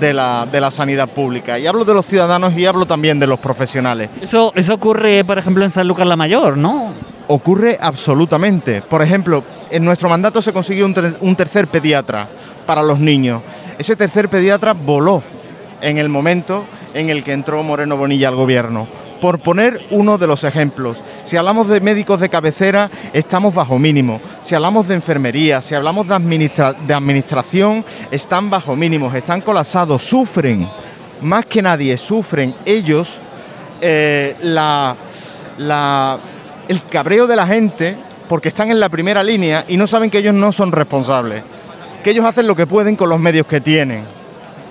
Speaker 18: de la, de la sanidad pública. Y hablo de los ciudadanos y hablo también de los profesionales.
Speaker 2: Eso, eso ocurre, por ejemplo, en San Lucas la Mayor, ¿no?
Speaker 18: Ocurre absolutamente. Por ejemplo, en nuestro mandato se consiguió un, ter- un tercer pediatra para los niños. Ese tercer pediatra voló en el momento en el que entró Moreno Bonilla al gobierno. Por poner uno de los ejemplos, si hablamos de médicos de cabecera, estamos bajo mínimo. Si hablamos de enfermería, si hablamos de, de administración, están bajo mínimos, están colapsados, sufren, más que nadie, sufren ellos eh, el cabreo de la gente porque están en la primera línea y no saben que ellos no son responsables, que ellos hacen lo que pueden con los medios que tienen.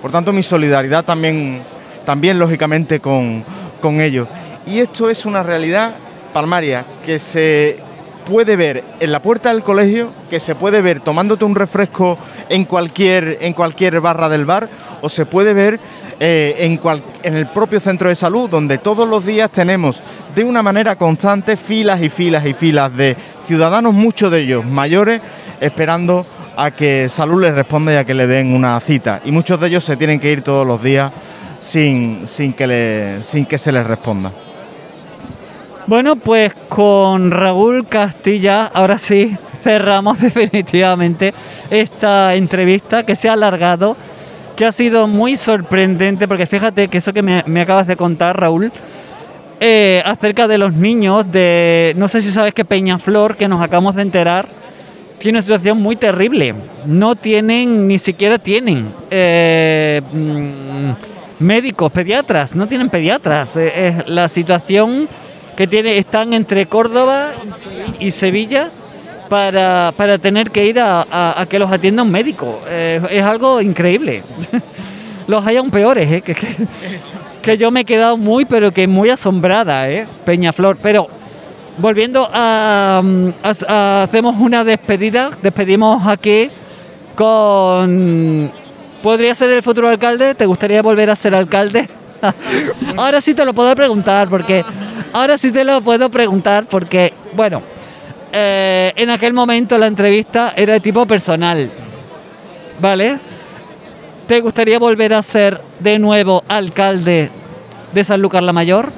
Speaker 18: Por tanto, mi solidaridad también, también lógicamente, con, con ellos. Y esto es una realidad palmaria que se puede ver en la puerta del colegio, que se puede ver tomándote un refresco en cualquier, en cualquier barra del bar, o se puede ver eh, en, en el propio centro de salud, donde todos los días tenemos de una manera constante filas y filas y filas de ciudadanos, muchos de ellos mayores, esperando a que salud les responda y a que le den una cita. Y muchos de ellos se tienen que ir todos los días sin, sin, que, le- sin que se les responda.
Speaker 2: Bueno, pues con Raúl Castilla, ahora sí, cerramos [LAUGHS] definitivamente esta entrevista que se ha alargado, que ha sido muy sorprendente, porque fíjate que eso que me, me acabas de contar, Raúl, eh, acerca de los niños de, no sé si sabes que Peñaflor, que nos acabamos de enterar, tiene una situación muy terrible. No tienen, ni siquiera tienen eh, mm, médicos, pediatras, no tienen pediatras. Eh, la situación que tiene, están entre Córdoba y Sevilla para, para tener que ir a que los atienda un médico. Eh, es algo increíble. [LAUGHS] los hay aún peores, eh, que, que, que yo me he quedado muy, pero que muy asombrada, eh, Peñaflor. Pero volviendo a, a- a- hacemos una despedida, despedimos aquí con ¿Podría ser el futuro alcalde? ¿Te gustaría volver a ser alcalde? [LAUGHS] ahora sí te lo puedo preguntar porque ahora sí te lo puedo preguntar porque bueno, eh, en aquel momento la entrevista era de tipo personal. ¿Vale? ¿Te gustaría volver a ser de nuevo alcalde de Sanlúcar la Mayor?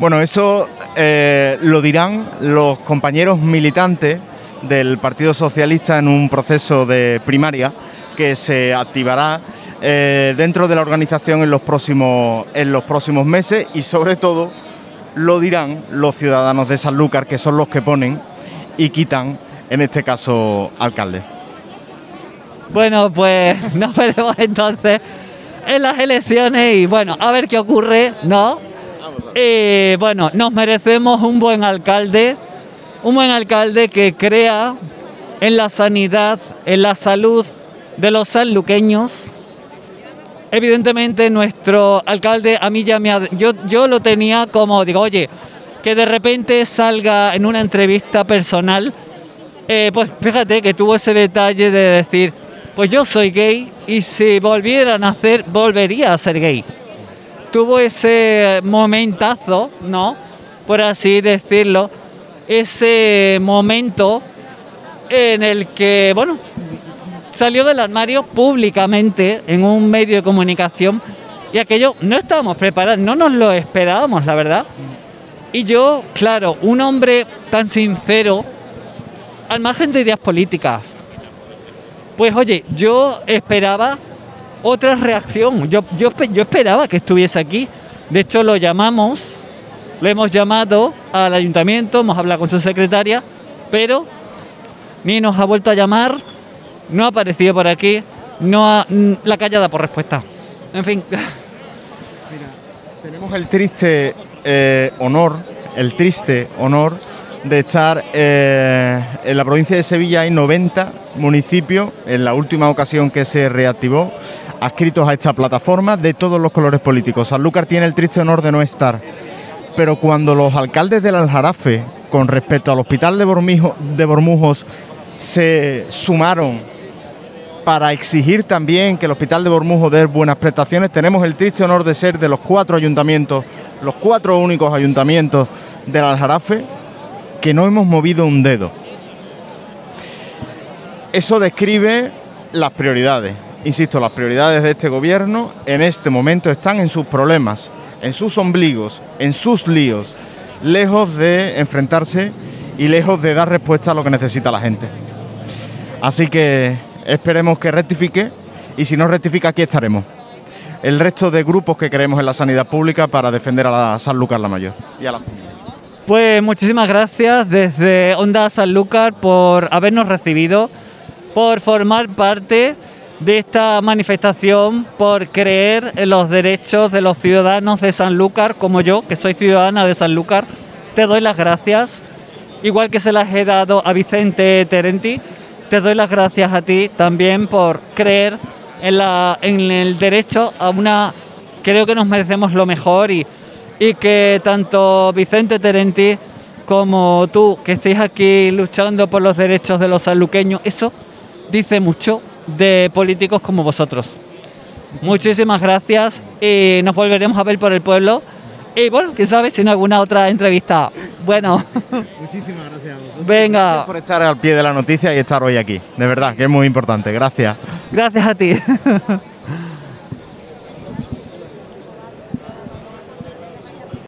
Speaker 18: Bueno, eso eh, lo dirán los compañeros militantes del Partido Socialista en un proceso de primaria que se activará eh, dentro de la organización en los próximos en los próximos meses y sobre todo lo dirán los ciudadanos de Sanlúcar que son los que ponen y quitan en este caso alcalde.
Speaker 2: Bueno, pues [LAUGHS] nos veremos entonces en las elecciones y bueno, a ver qué ocurre, ¿no? Y bueno, nos merecemos un buen alcalde, un buen alcalde que crea en la sanidad, en la salud de los sanluqueños. Evidentemente nuestro alcalde a mí ya me ha, yo, yo lo tenía como, digo, oye, que de repente salga en una entrevista personal, eh, pues fíjate que tuvo ese detalle de decir, pues yo soy gay y si volviera a nacer, volvería a ser gay. Tuvo ese momentazo, ¿no? Por así decirlo, ese momento en el que, bueno, salió del armario públicamente en un medio de comunicación y aquello no estábamos preparados, no nos lo esperábamos, la verdad. Y yo, claro, un hombre tan sincero, al margen de ideas políticas, pues oye, yo esperaba otra reacción, yo, yo, yo esperaba que estuviese aquí. De hecho, lo llamamos, lo hemos llamado al ayuntamiento, hemos hablado con su secretaria, pero ni nos ha vuelto a llamar, no ha aparecido por aquí, no ha, la callada por respuesta. En fin. [LAUGHS]
Speaker 18: Tenemos el triste eh, honor, el triste honor de estar eh, en la provincia de Sevilla hay 90 municipios en la última ocasión que se reactivó adscritos a esta plataforma de todos los colores políticos. Sanlúcar tiene el triste honor de no estar. Pero cuando los alcaldes del Aljarafe, con respecto al hospital de, Bormijo, de Bormujos, se sumaron para exigir también que el hospital de Bormujos dé buenas prestaciones, tenemos el triste honor de ser de los cuatro ayuntamientos, los cuatro únicos ayuntamientos del Aljarafe, que no hemos movido un dedo. Eso describe las prioridades. Insisto, las prioridades de este gobierno en este momento están en sus problemas, en sus ombligos, en sus líos, lejos de enfrentarse y lejos de dar respuesta a lo que necesita la gente. Así que esperemos que rectifique y si no rectifica aquí estaremos. El resto de grupos que creemos en la sanidad pública para defender a la San Lucas la Mayor y a la
Speaker 2: Pues muchísimas gracias desde Onda Sanlúcar por habernos recibido, por formar parte de esta manifestación, por creer en los derechos de los ciudadanos de Sanlúcar, como yo, que soy ciudadana de Sanlúcar. Te doy las gracias, igual que se las he dado a Vicente Terenti. Te doy las gracias a ti también por creer en, la, en el derecho a una... Creo que nos merecemos lo mejor y, y que tanto Vicente Terenti como tú, que estéis aquí luchando por los derechos de los sanluqueños, eso dice mucho de políticos como vosotros. Muchísimas gracias y nos volveremos a ver por el pueblo. Y bueno, quién sabe si en alguna otra entrevista. Bueno.
Speaker 18: Muchísimas gracias a vosotros.
Speaker 2: Venga.
Speaker 18: Gracias por estar al pie de la noticia y estar hoy aquí. De verdad, que es muy importante. Gracias.
Speaker 2: Gracias a ti. [LAUGHS]